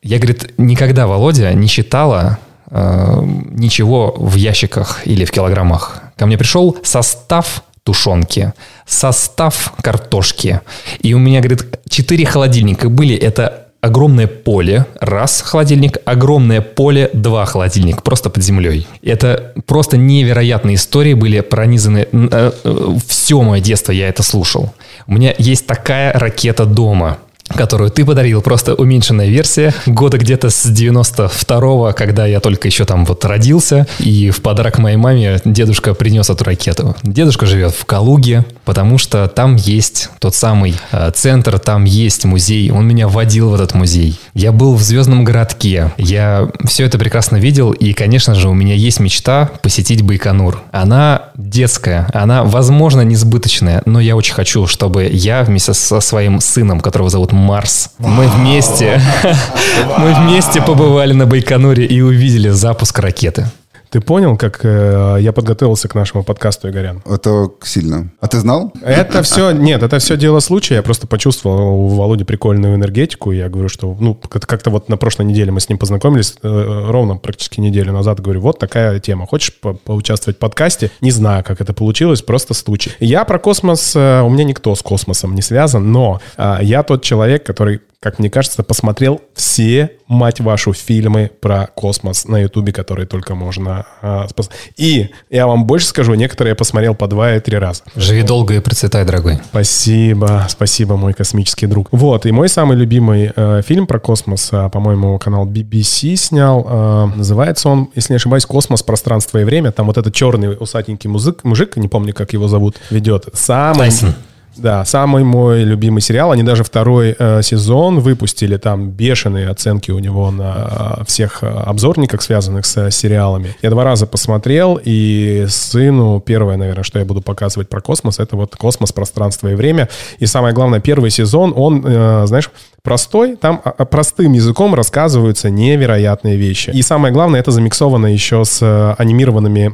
Я, говорит, никогда Володя не считала э, ничего в ящиках или в килограммах. Ко мне пришел состав тушенки, состав картошки. И у меня, говорит, четыре холодильника были. Это огромное поле, раз холодильник, огромное поле, два холодильник, просто под землей. Это просто невероятные истории были пронизаны. Э, э, все мое детство я это слушал. У меня есть такая ракета дома которую ты подарил, просто уменьшенная версия, года где-то с 92-го, когда я только еще там вот родился, и в подарок моей маме дедушка принес эту ракету. Дедушка живет в Калуге, потому что там есть тот самый э, центр, там есть музей, он меня водил в этот музей. Я был в Звездном городке, я все это прекрасно видел, и, конечно же, у меня есть мечта посетить Байконур. Она детская, она, возможно, несбыточная, но я очень хочу, чтобы я вместе со своим сыном, которого зовут Марс. Мы вместе, мы вместе побывали на Байконуре и увидели запуск ракеты. Ты понял, как э, я подготовился к нашему подкасту, Игорян? Это сильно. А ты знал? Это все, нет, это все дело случая. Я просто почувствовал у Володи прикольную энергетику. Я говорю, что, ну, как-то вот на прошлой неделе мы с ним познакомились, э, ровно практически неделю назад. Говорю, вот такая тема. Хочешь по поучаствовать в подкасте? Не знаю, как это получилось, просто случай. Я про космос, э, у меня никто с космосом не связан, но э, я тот человек, который как мне кажется, посмотрел все, мать вашу, фильмы про космос на Ютубе, которые только можно а, спас... И я вам больше скажу, некоторые я посмотрел по два и три раза. Живи долго и процветай, дорогой. Спасибо, спасибо, мой космический друг. Вот, и мой самый любимый э, фильм про космос, э, по-моему, канал BBC снял. Э, называется он, если не ошибаюсь, «Космос, пространство и время». Там вот этот черный усатенький мужик, мужик, не помню, как его зовут, ведет. Самый... Тайсон. Да, самый мой любимый сериал. Они даже второй э, сезон выпустили. Там бешеные оценки у него на э, всех э, обзорниках, связанных с э, сериалами. Я два раза посмотрел, и сыну первое, наверное, что я буду показывать про космос, это вот космос, пространство и время. И самое главное, первый сезон, он, э, знаешь, простой, там а, а, простым языком рассказываются невероятные вещи. И самое главное, это замиксовано еще с э, анимированными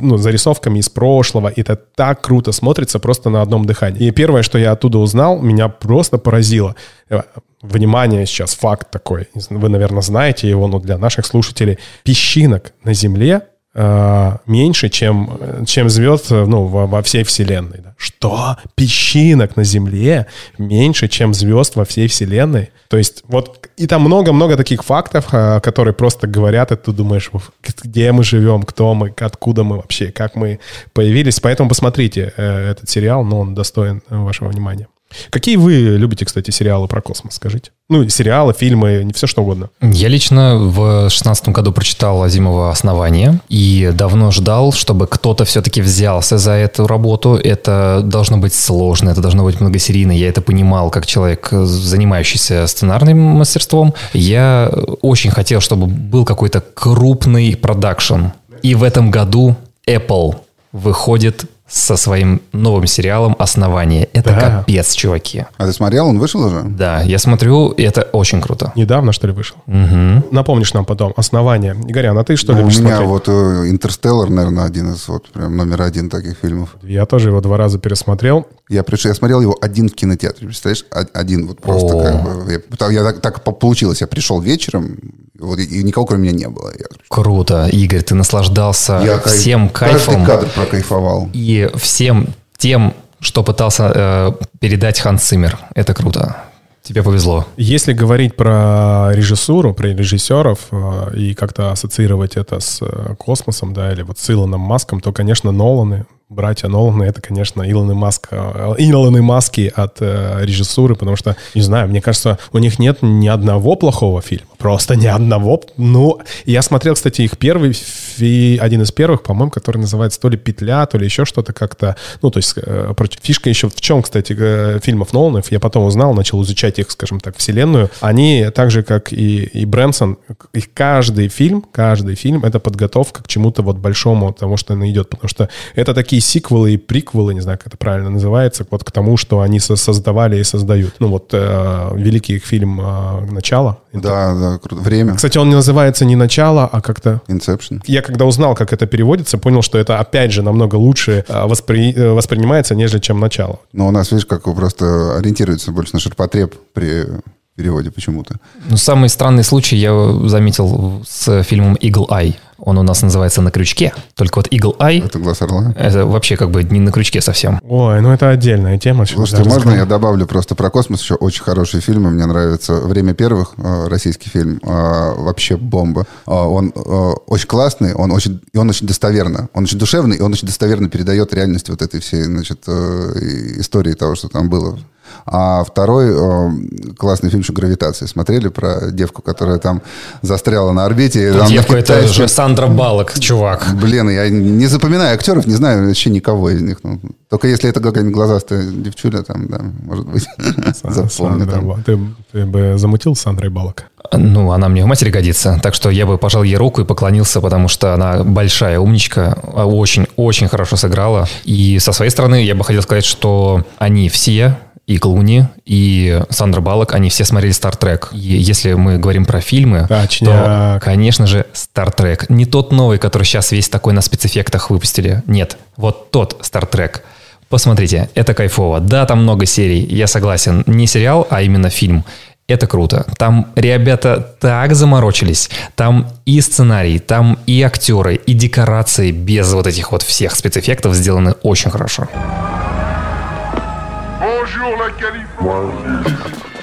ну, зарисовками из прошлого. И это так круто смотрится просто на одном дыхании. И первое, что я оттуда узнал, меня просто поразило. Э, внимание сейчас, факт такой. Вы, наверное, знаете его, но для наших слушателей. Песчинок на Земле э, меньше, чем, чем звезд ну, во, во всей Вселенной. Что? Песчинок на Земле меньше, чем звезд во всей Вселенной? То есть вот и там много-много таких фактов, э, которые просто говорят, и ты думаешь, где мы живем, кто мы, откуда мы вообще, как мы появились. Поэтому посмотрите э, этот сериал, но он достоин вашего внимания. Какие вы любите, кстати, сериалы про космос, скажите? Ну, сериалы, фильмы, не все что угодно. Я лично в шестнадцатом году прочитал Азимова «Основание» и давно ждал, чтобы кто-то все-таки взялся за эту работу. Это должно быть сложно, это должно быть многосерийно. Я это понимал как человек, занимающийся сценарным мастерством. Я очень хотел, чтобы был какой-то крупный продакшн. И в этом году Apple выходит со своим новым сериалом «Основание». Это да. капец, чуваки. А ты смотрел? Он вышел уже? Да, я смотрю, и это очень круто. Недавно, что ли, вышел? Угу. Напомнишь нам потом «Основание». Игорян, а ты что ну, любишь У меня смотреть? вот э, «Интерстеллар», наверное, один из, вот прям номер один таких фильмов. Я тоже его два раза пересмотрел. Я пришел, я смотрел его один в кинотеатре, представляешь? Один вот просто О. как бы. Я, я так, так получилось, я пришел вечером, вот, и никого кроме меня не было. Я, Круто. Игорь, ты наслаждался я кайф- всем кайфом Каждый кадр прокайфовал. и всем тем, что пытался э, передать Ханс Циммер. Это круто. Тебе повезло. Если говорить про режиссуру, про режиссеров э, и как-то ассоциировать это с э, космосом, да, или вот с Илоном Маском, то, конечно, Ноланы, братья Ноланы, это, конечно, Илон и Маск, э, Илон и Маски от э, режиссуры, потому что, не знаю, мне кажется, у них нет ни одного плохого фильма, просто ни одного. Ну, я смотрел, кстати, их первый, фи- один из первых, по-моему, который называется то ли «Петля», то ли еще что-то как-то, ну, то есть э, фишка еще в чем, кстати, э, фильмов Ноланов, я потом узнал, начал изучать их, скажем так, вселенную, они так же, как и, и Брэнсон, их каждый фильм, каждый фильм — это подготовка к чему-то вот большому, тому, что она идет, потому что это такие сиквелы и приквелы, не знаю, как это правильно называется, вот к тому, что они со- создавали и создают. Ну вот э, великий их фильм э, «Начало». Да, да, круто. Время. Кстати, он не называется не «Начало», а как-то Inception. я когда узнал, как это переводится, понял, что это опять же намного лучше э, воспри- э, воспринимается, нежели чем начало. Но у нас, видишь, как вы просто ориентируется больше на ширпотреб при переводе почему-то. Ну, самый странный случай я заметил с фильмом Eagle Eye. Он у нас называется «На крючке». Только вот Eagle Eye Это глаз орла. это вообще как бы не на крючке совсем. Ой, ну это отдельная тема. Слушайте, да, можно разговор. я добавлю просто про космос еще очень хорошие фильмы. Мне нравится «Время первых», э, российский фильм, э, вообще бомба. Э, Он очень классный, он очень, и он очень достоверно, он очень душевный, и он очень достоверно передает реальность вот этой всей, значит, истории того, что там было. А второй э, классный фильм еще «Гравитация». Смотрели про девку, которая там застряла на орбите? и там на Девка, это китайском- же Сандра Балок, чувак. Блин, я не запоминаю актеров, не знаю вообще никого из них. Ну, только если это какая-нибудь глазастая девчуля, там, да, может быть, запомню. Там. Ты, ты бы замутил Сандрой Балок? Ну, она мне в матери годится, так что я бы пожал ей руку и поклонился, потому что она большая умничка, очень-очень хорошо сыграла. И со своей стороны я бы хотел сказать, что они все, и Клуни, и Сандра Балок, они все смотрели «Стартрек». И если мы говорим про фильмы, то, Точняк. конечно же, «Стартрек». Не тот новый, который сейчас весь такой на спецэффектах выпустили. Нет, вот тот «Стартрек». Посмотрите, это кайфово. Да, там много серий, я согласен. Не сериал, а именно фильм. Это круто. Там ребята так заморочились. Там и сценарий, там и актеры, и декорации без вот этих вот всех спецэффектов сделаны очень хорошо. Bonjour la Californie.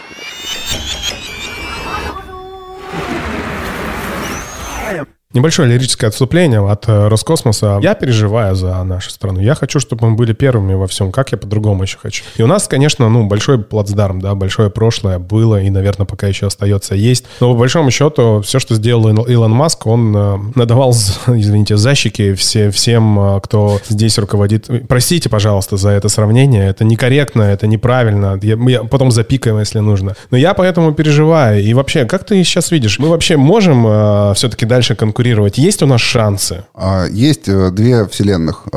Небольшое лирическое отступление от э, Роскосмоса. Я переживаю за нашу страну. Я хочу, чтобы мы были первыми во всем. Как я по-другому еще хочу? И у нас, конечно, ну, большой плацдарм, да, большое прошлое было и, наверное, пока еще остается есть. Но по большому счету, все, что сделал Ил- Илон Маск, он э, надавал, извините, защики все, всем, э, кто здесь руководит. Простите, пожалуйста, за это сравнение. Это некорректно, это неправильно. Я, я потом запикаем, если нужно. Но я поэтому переживаю. И вообще, как ты сейчас видишь? Мы вообще можем э, все-таки дальше конкурировать? Есть у нас шансы? А, Есть э, две вселенных.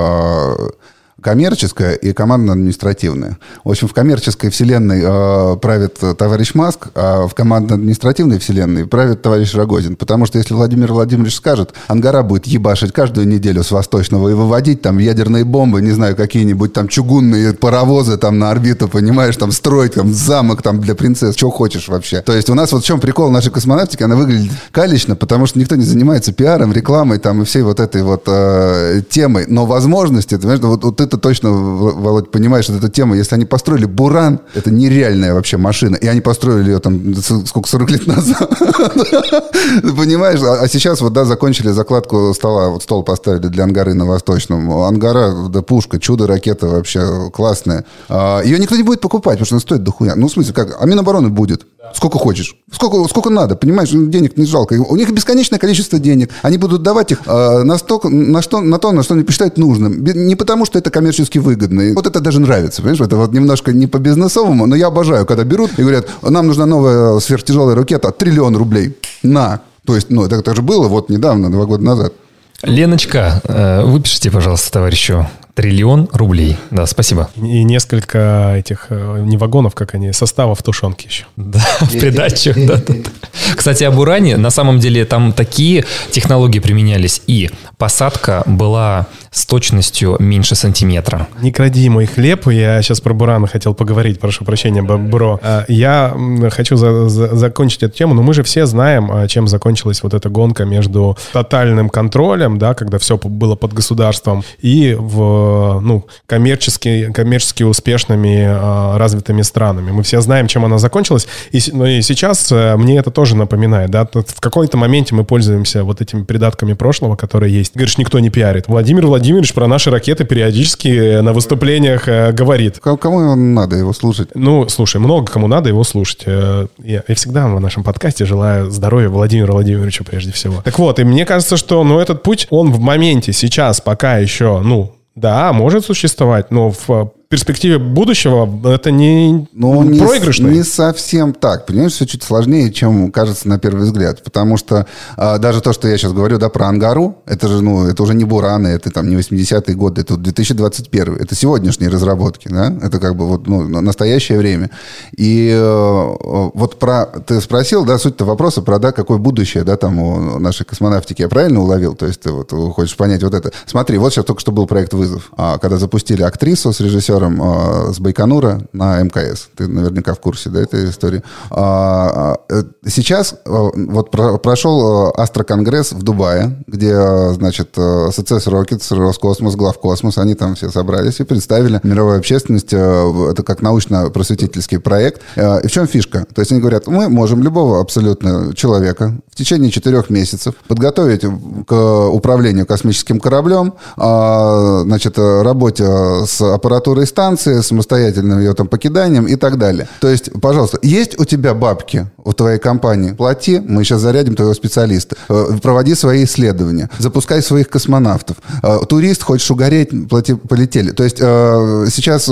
Коммерческая и командно-административная. В общем, в коммерческой вселенной э, правит товарищ Маск, а в командно-административной вселенной правит товарищ Рогозин. Потому что если Владимир Владимирович скажет, Ангара будет ебашить каждую неделю с Восточного и выводить там ядерные бомбы, не знаю, какие-нибудь там чугунные паровозы там на орбиту, понимаешь, там строить там замок там для принцесс, что хочешь вообще. То есть у нас вот в чем прикол нашей космонавтики, она выглядит калечно, потому что никто не занимается пиаром, рекламой там и всей вот этой вот э, темой. Но возможности, ты понимаешь, вот, вот это точно, Володь, понимаешь, что эта тема, если они построили Буран, это нереальная вообще машина, и они построили ее там, сколько, 40 лет назад. Ты понимаешь? А, а сейчас вот, да, закончили закладку стола, вот стол поставили для ангары на Восточном. Ангара, да, пушка, чудо, ракета вообще классная. А, ее никто не будет покупать, потому что она стоит дохуя. Ну, в смысле, как? А Минобороны будет. Сколько хочешь. Сколько, сколько надо, понимаешь? Денег не жалко. У них бесконечное количество денег. Они будут давать их э, на, столько, на, что, на то, на что они посчитают нужным. Не потому, что это коммерчески выгодно. И вот это даже нравится, понимаешь? Это вот немножко не по бизнесовому, но я обожаю, когда берут и говорят, нам нужна новая сверхтяжелая ракета, триллион рублей. На. То есть, ну, это, это же было вот недавно, два года назад. Леночка, э, выпишите, пожалуйста, товарищу Триллион рублей. Да, спасибо. И несколько этих, э, не вагонов, как они, составов тушенки еще. Да, в придачу. Да, да. Кстати, об уране, на самом деле, там такие технологии применялись. И посадка была с точностью меньше сантиметра. Не кради мой хлеб. Я сейчас про бураны хотел поговорить, прошу прощения, бро. А, я хочу за, за, закончить эту тему, но мы же все знаем, а, чем закончилась вот эта гонка между тотальным контролем, да, когда все было под государством, и в, ну, коммерчески, коммерчески успешными а, развитыми странами. Мы все знаем, чем она закончилась. И, ну, и сейчас э, мне это тоже напоминает. Да? В какой-то моменте мы пользуемся вот этими придатками прошлого, которые есть. Говоришь, никто не пиарит. Владимир Владимирович про наши ракеты периодически э, на выступлениях э, говорит. Кому надо его слушать? Ну, слушай, много кому надо его слушать. Э, я, я всегда в нашем подкасте желаю здоровья Владимиру Владимировичу прежде всего. Так вот, и мне кажется, что ну, этот путь, он в моменте сейчас пока еще, ну, да, может существовать, но в перспективе будущего это не ну, не. Не совсем так. Понимаешь, все чуть сложнее, чем кажется на первый взгляд. Потому что а, даже то, что я сейчас говорю, да, про Ангару, это же, ну, это уже не Бураны, это там не 80-е годы, это 2021. Это сегодняшние разработки, да? Это как бы вот, ну, настоящее время. И э, вот про... Ты спросил, да, суть-то вопроса про, да, какое будущее, да, там у нашей космонавтики. Я правильно уловил? То есть ты вот хочешь понять вот это. Смотри, вот сейчас только что был проект «Вызов», а, когда запустили актрису с режиссером режиссером э, с Байконура на МКС. Ты наверняка в курсе да, этой истории. А, э, сейчас вот про, прошел Астроконгресс в Дубае, где, значит, Success Rockets, Роскосмос, Главкосмос, они там все собрались и представили мировой общественности это как научно-просветительский проект. И в чем фишка? То есть они говорят, мы можем любого абсолютно человека в течение четырех месяцев подготовить к управлению космическим кораблем, а, значит, работе с аппаратурой станции, самостоятельным ее там покиданием и так далее. То есть, пожалуйста, есть у тебя бабки в твоей компании? Плати, мы сейчас зарядим твоего специалиста. Э, проводи свои исследования, запускай своих космонавтов. Э, турист, хочешь угореть, плати, полетели. То есть э, сейчас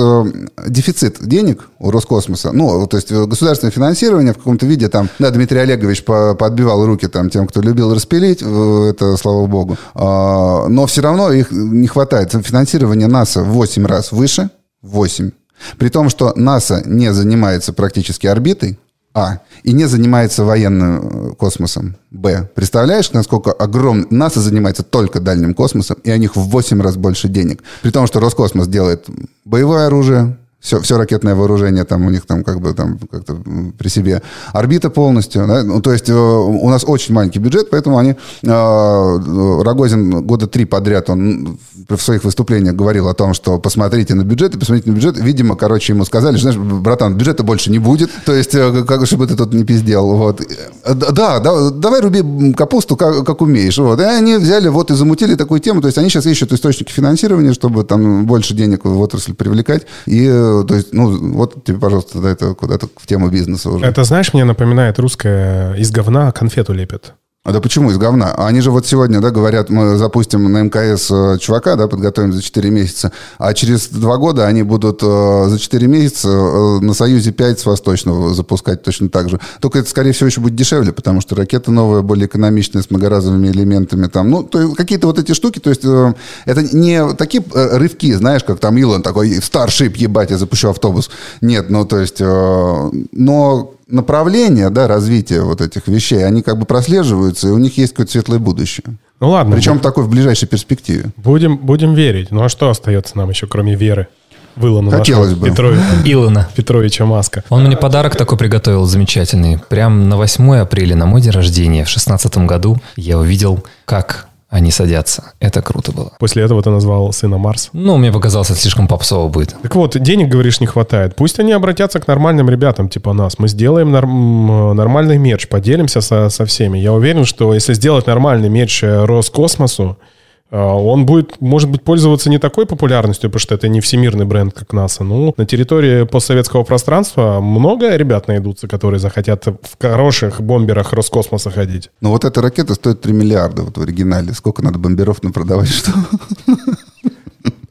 дефицит денег у Роскосмоса, ну, то есть государственное финансирование в каком-то виде там, да, Дмитрий Олегович подбивал руки там тем, кто любил распилить, это слава богу. Но все равно их не хватает. Финансирование НАСА в 8 раз выше, 8. При том, что НАСА не занимается практически орбитой, а. И не занимается военным э, космосом. Б. Представляешь, насколько огромный... НАСА занимается только дальним космосом, и у них в 8 раз больше денег. При том, что Роскосмос делает боевое оружие, все, все ракетное вооружение там у них там как бы там как-то при себе. Орбита полностью. Да? Ну, то есть э, у нас очень маленький бюджет, поэтому они... Э, Рогозин года три подряд, он в своих выступлениях говорил о том, что посмотрите на бюджет и посмотрите на бюджет. Видимо, короче, ему сказали, знаешь, братан, бюджета больше не будет. То есть, э, как, чтобы ты тут не пиздел. Вот. Да, да, давай руби капусту, как, как умеешь. Вот. И они взяли вот и замутили такую тему. То есть они сейчас ищут источники финансирования, чтобы там больше денег в отрасль привлекать. И то есть, ну, вот тебе, пожалуйста, это куда-то в тему бизнеса уже. Это, знаешь, мне напоминает русское из говна конфету лепят. А да почему из говна? Они же вот сегодня, да, говорят, мы запустим на МКС э, чувака, да, подготовим за 4 месяца, а через 2 года они будут э, за 4 месяца э, на Союзе 5 с Восточного запускать точно так же. Только это, скорее всего, еще будет дешевле, потому что ракета новая, более экономичная, с многоразовыми элементами там. Ну, то какие-то вот эти штуки, то есть э, это не такие э, рывки, знаешь, как там Илон такой, в Старшип, ебать, я запущу автобус. Нет, ну, то есть, э, но направления, да, развития вот этих вещей, они как бы прослеживаются, и у них есть какое-то светлое будущее. Ну ладно. Причем такой в ближайшей перспективе. Будем, будем верить. Ну а что остается нам еще, кроме веры? в Илона Хотелось нашего бы. Петровича, Илона. Петровича Маска. Он мне подарок такой приготовил замечательный. Прям на 8 апреля, на мой день рождения, в 16 году, я увидел, как они садятся. Это круто было. После этого ты назвал сына Марс. Ну, мне показалось, это слишком попсово будет. Так вот, денег, говоришь, не хватает. Пусть они обратятся к нормальным ребятам, типа нас. Мы сделаем норм- нормальный мерч, поделимся со, со всеми. Я уверен, что если сделать нормальный мерч э, Роскосмосу, он будет, может быть, пользоваться не такой популярностью, потому что это не всемирный бренд, как НАСА. Ну, на территории постсоветского пространства много ребят найдутся, которые захотят в хороших бомберах Роскосмоса ходить. Но вот эта ракета стоит 3 миллиарда вот в оригинале. Сколько надо бомберов напродавать, что?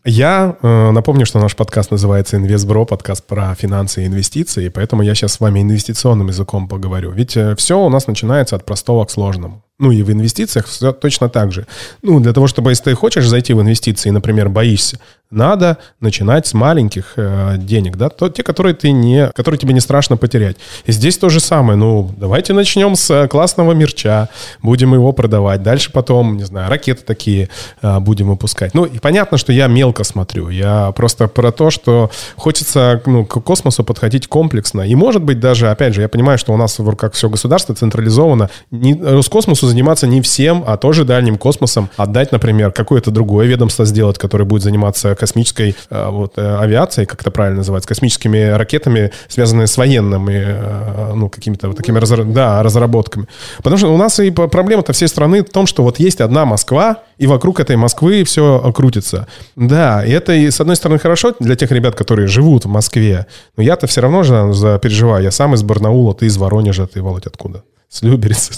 Я э, напомню, что наш подкаст называется «Инвестбро», подкаст про финансы и инвестиции, поэтому я сейчас с вами инвестиционным языком поговорю. Ведь все у нас начинается от простого к сложному. Ну и в инвестициях все точно так же. Ну, для того, чтобы, если ты хочешь зайти в инвестиции, например, боишься, надо начинать с маленьких э, денег, да, то те, которые ты не, которые тебе не страшно потерять. И здесь то же самое. Ну, давайте начнем с э, классного мерча, будем его продавать. Дальше потом, не знаю, ракеты такие э, будем выпускать. Ну, и понятно, что я мелко смотрю. Я просто про то, что хочется ну, к космосу подходить комплексно. И, может быть, даже, опять же, я понимаю, что у нас в руках все государство централизовано. Не, Роскосмосу заниматься не всем, а тоже дальним космосом. Отдать, например, какое-то другое ведомство сделать, которое будет заниматься космической э, вот, э, авиацией, как это правильно называется, космическими ракетами, связанные с военными, э, ну, какими-то вот такими разра- да, разработками. Потому что у нас и проблема-то всей страны в том, что вот есть одна Москва, и вокруг этой Москвы все крутится. Да, и это, и, с одной стороны, хорошо для тех ребят, которые живут в Москве, но я-то все равно же переживаю. Я сам из Барнаула, ты из Воронежа, ты, Володь, откуда? С Люберец.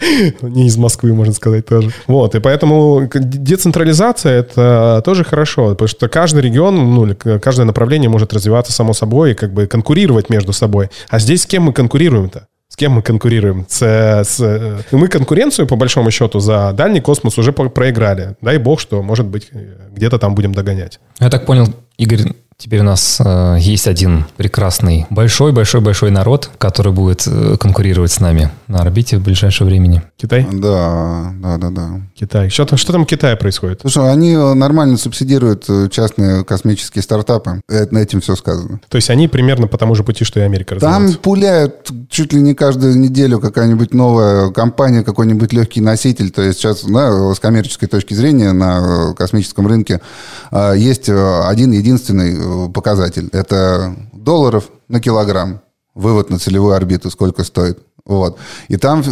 Не из Москвы, можно сказать, тоже. Вот, и поэтому децентрализация – это тоже хорошо, потому что каждый регион, ну, каждое направление может развиваться само собой и как бы конкурировать между собой. А здесь с кем мы конкурируем-то? С кем мы конкурируем? С, с- э, мы конкуренцию, по большому счету, за дальний космос уже проиграли. Дай бог, что, может быть, э, где-то там будем догонять. Я так понял, Игорь, теперь у нас э, есть один прекрасный большой-большой-большой народ, который будет э, конкурировать с нами на орбите в ближайшее времени. Китай? Да, да, да, да. Китай. Что там, что там в Китае происходит? Слушай, они э, нормально субсидируют э, частные космические стартапы. Это, на этим все сказано. То есть они примерно по тому же пути, что и Америка Там пуляют чуть ли не каждую неделю какая-нибудь новая компания, какой-нибудь легкий носитель. То есть сейчас да, с коммерческой точки зрения на э, космическом рынке э, есть один единственный показатель. Это долларов на килограмм. Вывод на целевую орбиту сколько стоит. Вот. И там э,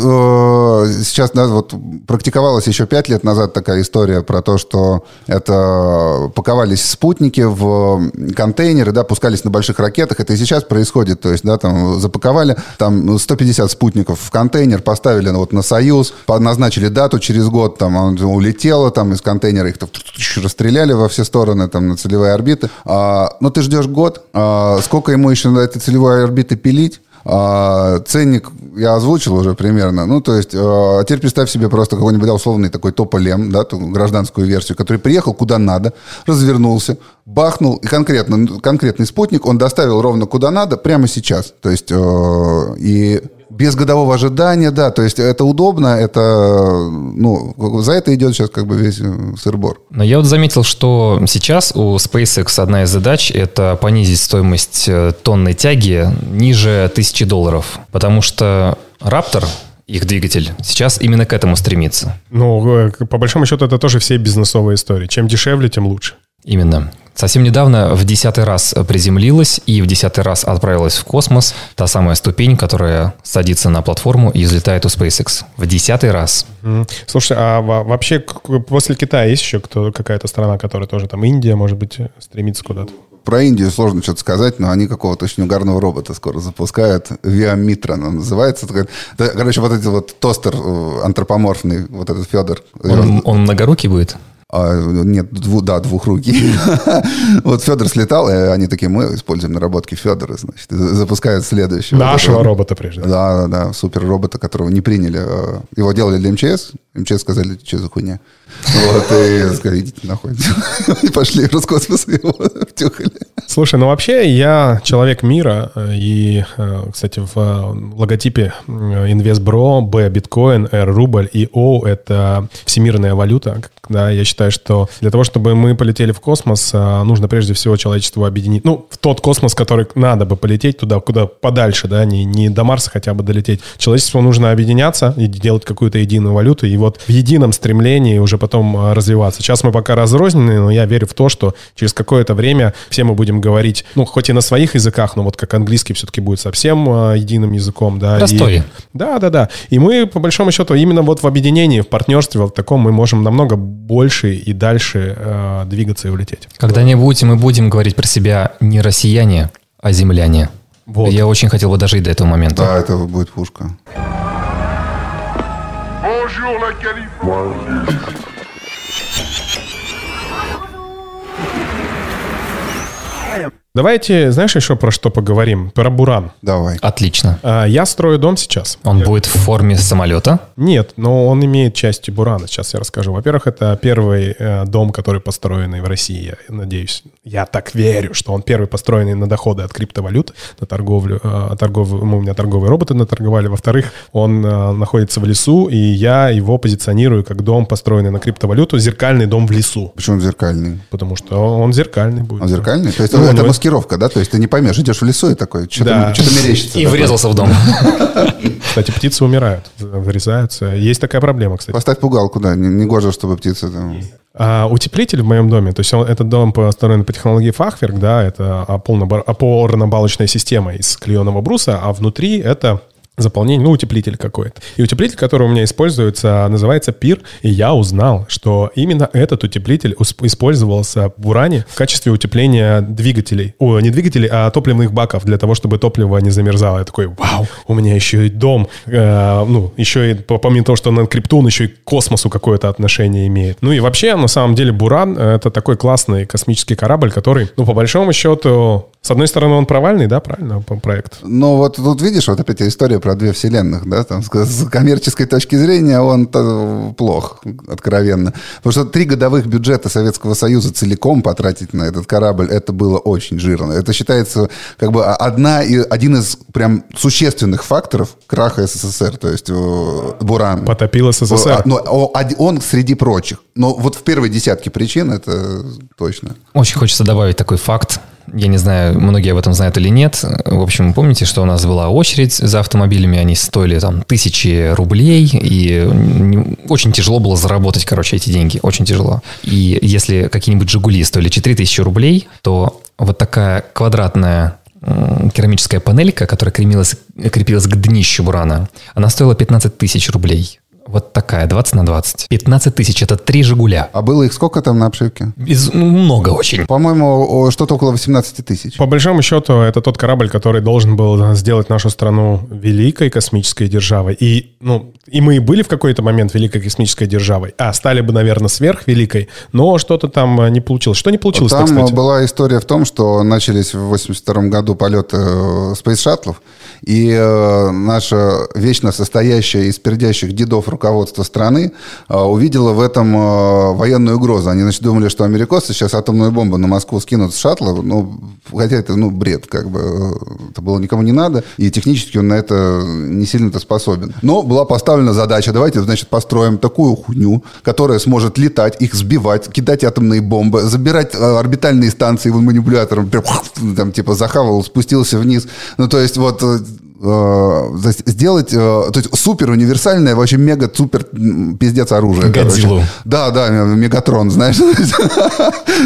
сейчас да, вот практиковалась еще пять лет назад такая история про то, что это паковались спутники в контейнеры, да, пускались на больших ракетах. Это и сейчас происходит. То есть, да, там запаковали там 150 спутников в контейнер, поставили ну, вот на Союз, назначили дату через год, там он улетело там из контейнера, их там расстреляли во все стороны там на целевые орбиты. А, но ты ждешь год, а, сколько ему еще на этой целевой орбиты пилить? А, ценник я озвучил уже примерно. Ну, то есть, а теперь представь себе просто какой-нибудь да, условный такой тополем, да, ту гражданскую версию, который приехал куда надо, развернулся, бахнул, и конкретно, конкретный спутник он доставил ровно куда надо прямо сейчас. То есть, э, и без годового ожидания, да, то есть это удобно, это, ну, за это идет сейчас как бы весь э, сыр-бор. Но я вот заметил, что сейчас у SpaceX одна из задач – это понизить стоимость э, тонной тяги ниже 1000 долларов. Потому что Raptor, их двигатель, сейчас именно к этому стремится. Ну, э, по большому счету, это тоже все бизнесовые истории. Чем дешевле, тем лучше. Именно. Совсем недавно в десятый раз приземлилась и в десятый раз отправилась в космос та самая ступень, которая садится на платформу и взлетает у SpaceX. В десятый раз. Слушай, а во- вообще после Китая есть еще кто, какая-то страна, которая тоже там, Индия, может быть, стремится куда-то? про Индию сложно что-то сказать, но они какого-то очень угарного робота скоро запускают. Виамитрон он называется. Короче, вот этот вот тостер э, антропоморфный, вот этот Федор. Он, он многорукий будет? А, нет, дву- да, двухрукий. вот Федор слетал, и они такие, мы используем наработки Федора, значит, запускают следующего. Нашего этого- робота прежде. Да, да, да, супер робота, которого не приняли. э, Его делали для МЧС. МЧС сказали, что за хуйня. Вот, и сказали, идите нахуй. И пошли в Роскосмос, его втюхали. Слушай, ну вообще я человек мира, и, э, кстати, в э, логотипе э, InvestBro B биткоин, R рубль и O это всемирная валюта. Да, я считаю, что для того, чтобы мы полетели в космос, э, нужно прежде всего человечеству объединить, ну, в тот космос, который надо бы полететь туда, куда подальше, да, не, не до Марса хотя бы долететь. Человечеству нужно объединяться и делать какую-то единую валюту, и вот в едином стремлении уже потом э, развиваться. Сейчас мы пока разрознены, но я верю в то, что через какое-то время все мы будем говорить, ну, хоть и на своих языках, но вот как английский все-таки будет совсем э, единым языком, да. и- Простой. да, да, да. И мы, по большому счету, именно вот в объединении, в партнерстве, вот таком мы можем намного больше и дальше э, двигаться и улететь. Когда-нибудь мы будем говорить про себя не россияне, а земляне. Вот. Я очень хотел бы дожить до этого момента. Да, это будет пушка. Bonjour. Давайте, знаешь, еще про что поговорим? Про Буран. Давай. Отлично. А, Я строю дом сейчас. Он будет в форме самолета. Нет, но он имеет части Бурана. Сейчас я расскажу. Во-первых, это первый э, дом, который построенный в России. Я надеюсь, я так верю, что он первый построенный на доходы от криптовалют, на торговлю. э, торгов- мы у меня торговые роботы наторговали. Во-вторых, он э, находится в лесу, и я его позиционирую как дом, построенный на криптовалюту, зеркальный дом в лесу. Почему зеркальный? Потому что он зеркальный будет. Он зеркальный? То есть Ну, это ну, маскировка, да? То есть ты не поймешь, идешь в лесу и такой, что-то Да. что-то мерещится. И такое. врезался в дом. Кстати, птицы умирают, врезаются. Есть такая проблема, кстати. Поставь пугалку, да. Не, не гоже, чтобы птицы там... А, утеплитель в моем доме, то есть он, этот дом построен по технологии Фахверк, да, это опорно- опорно-балочная система из клееного бруса, а внутри это заполнение, ну, утеплитель какой-то. И утеплитель, который у меня используется, называется ПИР, и я узнал, что именно этот утеплитель использовался в Уране в качестве утепления двигателей. О, не двигателей, а топливных баков для того, чтобы топливо не замерзало. Я такой, вау, у меня еще и дом, э, ну, еще и по- помимо того, что на крипту, он еще и к космосу какое-то отношение имеет. Ну и вообще, на самом деле, Буран — это такой классный космический корабль, который, ну, по большому счету, с одной стороны, он провальный, да, правильно, проект? Но вот тут видишь, вот опять история про две вселенных, да, там с с коммерческой точки зрения он плох, откровенно. Потому что три годовых бюджета Советского Союза целиком потратить на этот корабль, это было очень жирно. Это считается как бы одна и один из прям существенных факторов краха СССР, то есть э, Буран. Потопил А, СССР. но он среди прочих. Но вот в первой десятке причин это точно. Очень хочется добавить такой факт. Я не знаю, многие об этом знают или нет. В общем, помните, что у нас была очередь за автомобилями, они стоили там тысячи рублей, и очень тяжело было заработать, короче, эти деньги. Очень тяжело. И если какие-нибудь «Жигули» стоили 4000 рублей, то вот такая квадратная керамическая панелька, которая крепилась, крепилась к днищу бурана, она стоила 15 тысяч рублей. Вот такая, 20 на 20. 15 тысяч – это три «Жигуля». А было их сколько там на обшивке? Без- ну, много очень. По-моему, что-то около 18 тысяч. По большому счету, это тот корабль, который должен был сделать нашу страну великой космической державой. И, ну, и мы и были в какой-то момент великой космической державой. А, стали бы, наверное, сверхвеликой, но что-то там э, не получилось. Что не получилось Там кстати? была история в том, что начались в 82 году полеты э, спейс-шаттлов, и э, наше вечно состоящее из пердящих дедов руководство страны э, увидело в этом э, военную угрозу. Они, значит, думали, что американцы сейчас атомную бомбу на Москву скинут с шаттла, ну, хотя это, ну, бред, как бы, э, это было никому не надо, и технически он на это не сильно-то способен. Но была поставлена задача, давайте, значит, построим такую хуйню, которая сможет летать, их сбивать, кидать атомные бомбы, забирать э, орбитальные станции манипулятором, прям, там, типа, захавал, спустился вниз. Ну, то есть, вот, э, сделать, э, то есть супер универсальное, вообще мега супер пиздец оружие. Годзиллу. Да, да, Мегатрон, знаешь.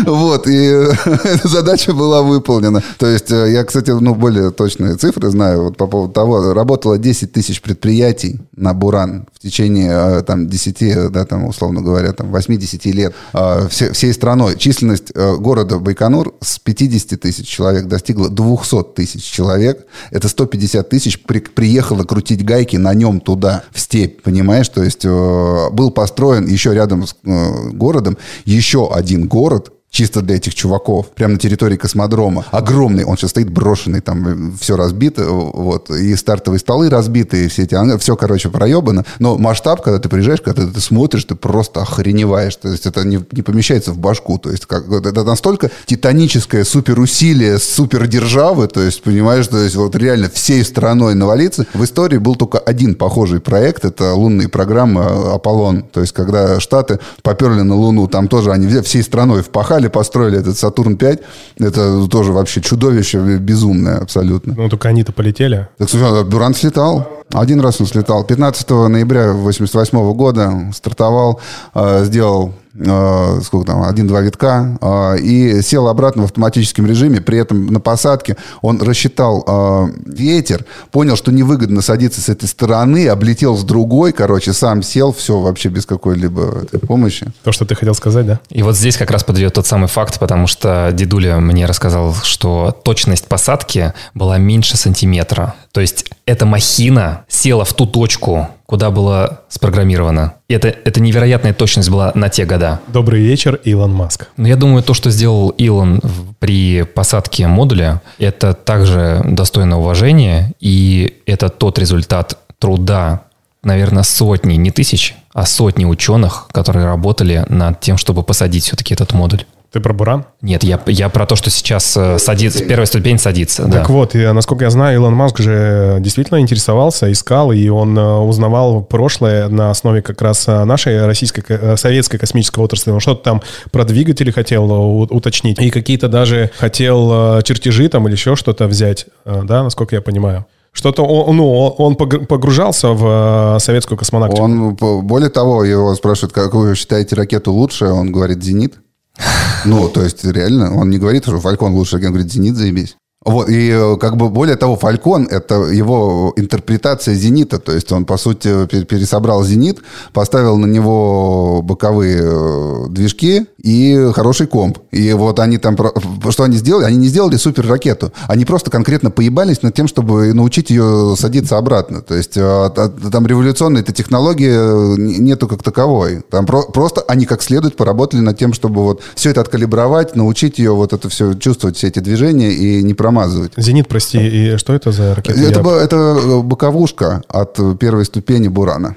Вот, и эта задача была выполнена. То есть э, я, кстати, ну, более точные цифры знаю вот по поводу того, работало 10 тысяч предприятий на Буран в течение э, там 10, да, там, условно говоря, там 8-10 лет э, все, всей страной. Численность э, города Байконур с 50 тысяч человек достигла 200 тысяч человек. Это 150 тысяч при, приехало крутить гайки на нем туда, в степь, понимаешь? То есть был построен еще рядом с городом еще один город, чисто для этих чуваков, прямо на территории космодрома. Огромный, он сейчас стоит брошенный, там все разбито, вот, и стартовые столы разбиты, и все эти, все, короче, проебано. Но масштаб, когда ты приезжаешь, когда ты смотришь, ты просто охреневаешь. То есть это не, не помещается в башку. То есть как, это настолько титаническое суперусилие супердержавы, то есть, понимаешь, то есть вот реально всей страной навалиться. В истории был только один похожий проект, это лунные программы «Аполлон». То есть когда Штаты поперли на Луну, там тоже они всей страной впахали, взяли, построили этот Сатурн-5. Это тоже вообще чудовище безумное абсолютно. Ну, только они-то полетели. Так, слушай, Дуран слетал. Один раз он слетал. 15 ноября 1988 года стартовал, э, сделал э, сколько там, один-два витка, э, и сел обратно в автоматическом режиме. При этом на посадке он рассчитал э, ветер, понял, что невыгодно садиться с этой стороны, облетел с другой, короче, сам сел, все вообще без какой-либо помощи. То, что ты хотел сказать, да? И вот здесь как раз подведет тот самый факт, потому что дедуля мне рассказал, что точность посадки была меньше сантиметра. То есть эта махина села в ту точку, куда была спрограммирована. Это, это невероятная точность была на те года. Добрый вечер, Илон Маск. Но я думаю, то, что сделал Илон при посадке модуля, это также достойно уважения, и это тот результат труда, наверное, сотни, не тысяч, а сотни ученых, которые работали над тем, чтобы посадить все-таки этот модуль. Ты про Буран? Нет, я, я про то, что сейчас э, садится, первая ступень садится. Так да. вот, и, насколько я знаю, Илон Маск же действительно интересовался, искал, и он э, узнавал прошлое на основе как раз э, нашей российской, советской космической отрасли. Он что-то там про двигатели хотел уточнить, и какие-то даже хотел чертежи там или еще что-то взять, да, насколько я понимаю. Что-то он, ну, он погружался в советскую космонавтику. Он, более того, его спрашивают, как вы считаете ракету лучше, он говорит «Зенит». Ну, то есть, реально, он не говорит, что Фалькон лучше, он говорит, Зенит заебись. Вот, и э, как бы более того, Фалькон — это его интерпретация «Зенита». То есть он, по сути, пересобрал «Зенит», поставил на него боковые э, движки и хороший комп. И вот они там... Что они сделали? Они не сделали супер ракету. Они просто конкретно поебались над тем, чтобы научить ее садиться обратно. То есть э, там революционной этой технологии нету как таковой. Там про просто они как следует поработали над тем, чтобы вот все это откалибровать, научить ее вот это все чувствовать, все эти движения и не промазывать. «Зенит», прости, и что это за ракета? Это, Я... это боковушка от первой ступени «Бурана».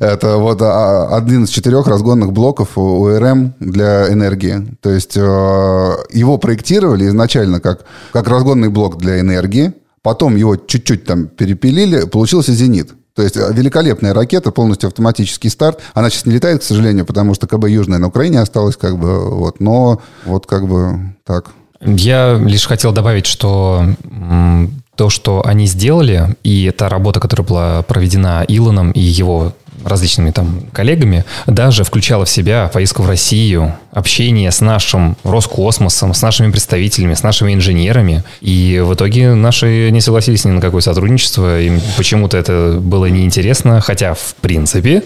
Это вот а, один из четырех разгонных блоков УРМ для энергии. То есть э, его проектировали изначально как, как разгонный блок для энергии, потом его чуть-чуть там перепилили, получился «Зенит». То есть э, великолепная ракета, полностью автоматический старт. Она сейчас не летает, к сожалению, потому что КБ Южная на Украине осталась, как бы, вот, но вот как бы так. Я лишь хотел добавить, что то, что они сделали, и та работа, которая была проведена Илоном и его различными там коллегами, даже включала в себя поездку в Россию, общение с нашим Роскосмосом, с нашими представителями, с нашими инженерами. И в итоге наши не согласились ни на какое сотрудничество. Им почему-то это было неинтересно, хотя, в принципе,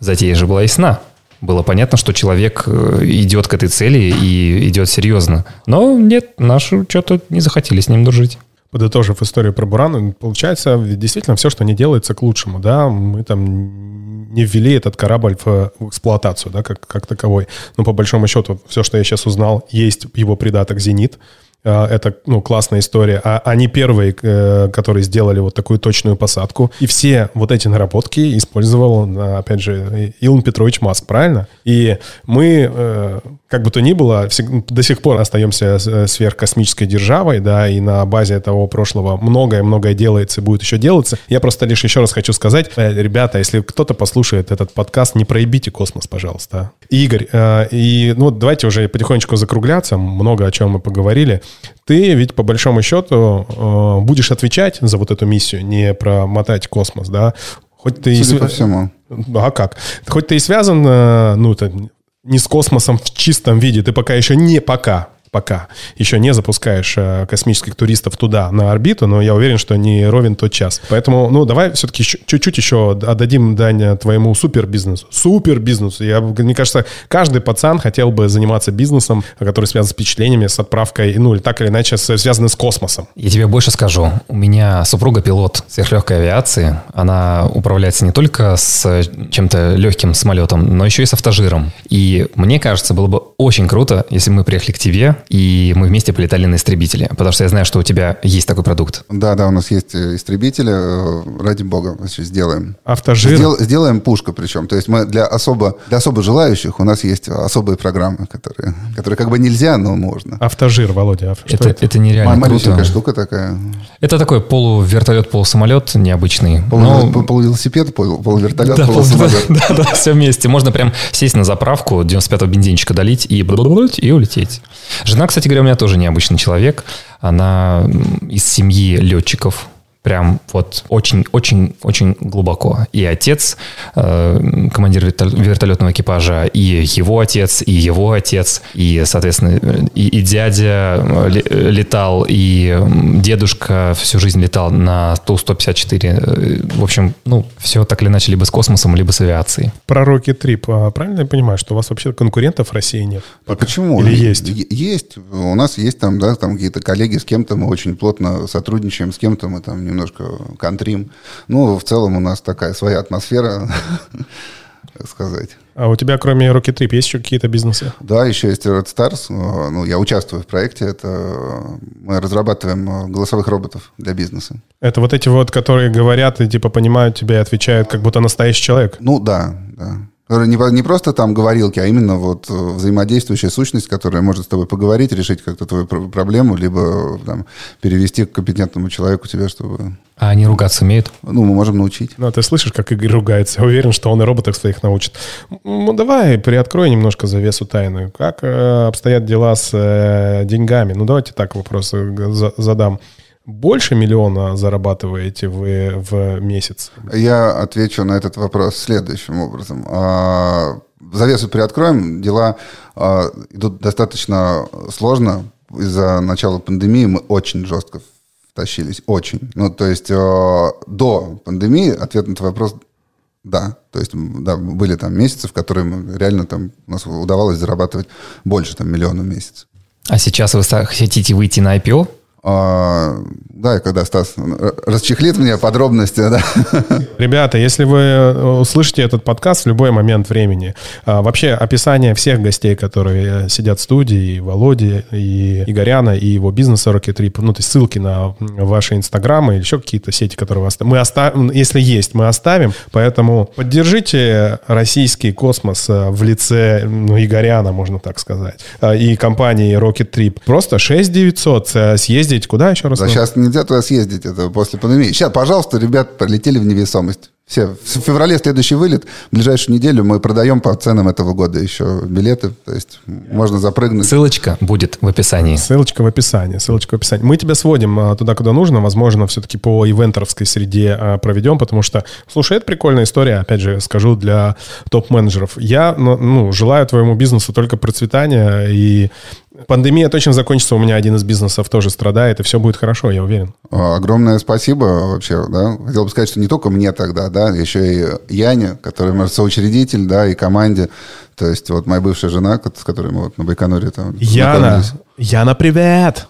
затея же была ясна было понятно, что человек э, идет к этой цели и идет серьезно. Но нет, наши что-то не захотели с ним дружить. Подытожив историю про Буран, получается, действительно, все, что не делается, к лучшему, да, мы там не ввели этот корабль в эксплуатацию, да, как, как таковой. Но по большому счету, все, что я сейчас узнал, есть его придаток «Зенит», это ну, классная история. А они первые, э, которые сделали вот такую точную посадку. И все вот эти наработки использовал, опять же, Илон Петрович Маск, правильно? И мы, э, как бы то ни было, до сих пор остаемся э, сверхкосмической державой, да, и на базе того прошлого многое-многое делается и будет еще делаться. Я просто лишь еще раз хочу сказать, ребята, если кто-то послушает этот подкаст, не проебите космос, пожалуйста. Игорь, и ну, давайте уже потихонечку закругляться, много о чем мы поговорили ты ведь по большому счету э, будешь отвечать за вот эту миссию, не промотать космос, да? Хоть ты Судя и... по всему. А как? Хоть ты и связан, э, ну, это не с космосом в чистом виде, ты пока еще не пока пока еще не запускаешь э, космических туристов туда, на орбиту, но я уверен, что не ровен тот час. Поэтому, ну, давай все-таки чуть-чуть еще отдадим дань твоему супербизнесу. Супербизнесу. Я, мне кажется, каждый пацан хотел бы заниматься бизнесом, который связан с впечатлениями, с отправкой, ну, или так или иначе связаны с космосом. Я тебе больше скажу. У меня супруга пилот сверхлегкой авиации. Она управляется не только с чем-то легким самолетом, но еще и с автожиром. И мне кажется, было бы очень круто, если мы приехали к тебе, и мы вместе полетали на истребителе. Потому что я знаю, что у тебя есть такой продукт. Да, да, у нас есть э, истребители. Э, ради бога, сделаем. Автожир? Сдел, сделаем пушка причем. То есть мы для особо, для особо желающих у нас есть особые программы, которые, которые как бы нельзя, но можно. Автожир, Володя. Что это, это? это нереально Маленькая круто. штука такая. Это такой полувертолет, полусамолет необычный. Полу, но... Полувелосипед, пол, полувертолет, да, полусамолет. Да, да, все вместе. Можно прям сесть на заправку, 95-го бензинчика долить и, и улететь. Жена, кстати говоря, у меня тоже необычный человек. Она из семьи летчиков, прям вот очень-очень-очень глубоко. И отец, э, командир вертолетного экипажа, и его отец, и его отец, и, соответственно, и, и дядя э, летал, и дедушка всю жизнь летал на Ту-154. В общем, ну, все так или иначе либо с космосом, либо с авиацией. Про Rocket Trip. А правильно я понимаю, что у вас вообще конкурентов в России нет? А почему? Или есть? Есть. У нас есть там, да, там какие-то коллеги, с кем-то мы очень плотно сотрудничаем, с кем-то мы там немножко контрим. Ну, в целом у нас такая своя атмосфера, так сказать. А у тебя, кроме Rocket Trip, есть еще какие-то бизнесы? Да, еще есть Red Stars. Ну, я участвую в проекте. Это мы разрабатываем голосовых роботов для бизнеса. Это вот эти вот, которые говорят и типа понимают тебя и отвечают, как будто настоящий человек? Ну да, да. Не, не просто там говорилки, а именно вот э, взаимодействующая сущность, которая может с тобой поговорить, решить как-то твою проблему, либо там, перевести к компетентному человеку тебя, чтобы... А они ругаться умеют? Ну, мы можем научить. Ну, а ты слышишь, как Игорь ругается? Я уверен, что он и роботов своих научит. Ну, давай, приоткрой немножко завесу тайны. Как э, обстоят дела с э, деньгами? Ну, давайте так вопрос э, задам больше миллиона зарабатываете вы в месяц? Я отвечу на этот вопрос следующим образом. А, завесу приоткроем. Дела а, идут достаточно сложно. Из-за начала пандемии мы очень жестко тащились. Очень. Ну, то есть а, до пандемии ответ на этот вопрос да, то есть, да, были там месяцы, в которые мы реально там, у нас удавалось зарабатывать больше там миллиона в месяц. А сейчас вы хотите выйти на IPO? А, да, когда Стас расчехлит мне подробности, да. Ребята, если вы э, услышите этот подкаст в любой момент времени, а, вообще описание всех гостей, которые сидят в студии, и Володи, и Игоряна, и его бизнеса Rocket ну, то есть ссылки на ваши инстаграмы или еще какие-то сети, которые оставим. Мы оставим, если есть, мы оставим, поэтому поддержите российский космос э, в лице ну, Игоряна, можно так сказать, э, и компании Rocket Trip. Просто 6 900 съездить куда еще раз? Да, сейчас нельзя туда съездить, это после пандемии. Сейчас, пожалуйста, ребят, полетели в невесомость. Все. В феврале следующий вылет. В ближайшую неделю мы продаем по ценам этого года еще билеты. То есть можно запрыгнуть. Ссылочка будет в описании. Ссылочка в описании. Ссылочка в описании. Мы тебя сводим а, туда, куда нужно. Возможно, все-таки по ивентеровской среде а, проведем, потому что, слушай, это прикольная история, опять же, скажу, для топ-менеджеров. Я ну, ну желаю твоему бизнесу только процветания и Пандемия точно закончится, у меня один из бизнесов тоже страдает, и все будет хорошо, я уверен. Огромное спасибо вообще, да. Хотел бы сказать, что не только мне тогда, да, еще и Яне, который, может, соучредитель, да, и команде. То есть вот моя бывшая жена, с которой мы вот на Байконуре там Яна, Яна, привет!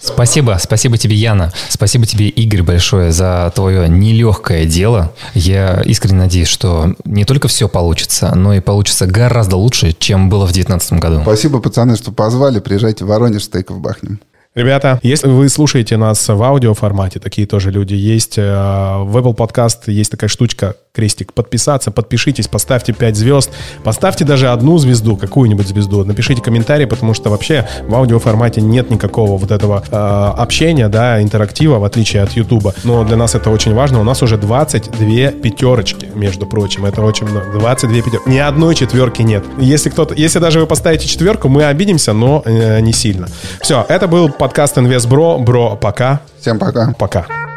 Спасибо, спасибо тебе, Яна. Спасибо тебе, Игорь, большое за твое нелегкое дело. Я искренне надеюсь, что не только все получится, но и получится гораздо лучше, чем было в 2019 году. Спасибо, пацаны, что позвали. Приезжайте в Воронеж, стейков бахнем. Ребята, если вы слушаете нас в аудиоформате, такие тоже люди есть, э, в Apple Podcast есть такая штучка, крестик, подписаться, подпишитесь, поставьте 5 звезд, поставьте даже одну звезду, какую-нибудь звезду, напишите комментарий, потому что вообще в аудиоформате нет никакого вот этого э, общения, да, интерактива, в отличие от YouTube. Но для нас это очень важно. У нас уже 22 пятерочки, между прочим. Это очень много. 22 пятерки. Ни одной четверки нет. Если кто-то, если даже вы поставите четверку, мы обидимся, но э, не сильно. Все, это был подкаст Инвестбро. Бро, пока. Всем пока. Пока.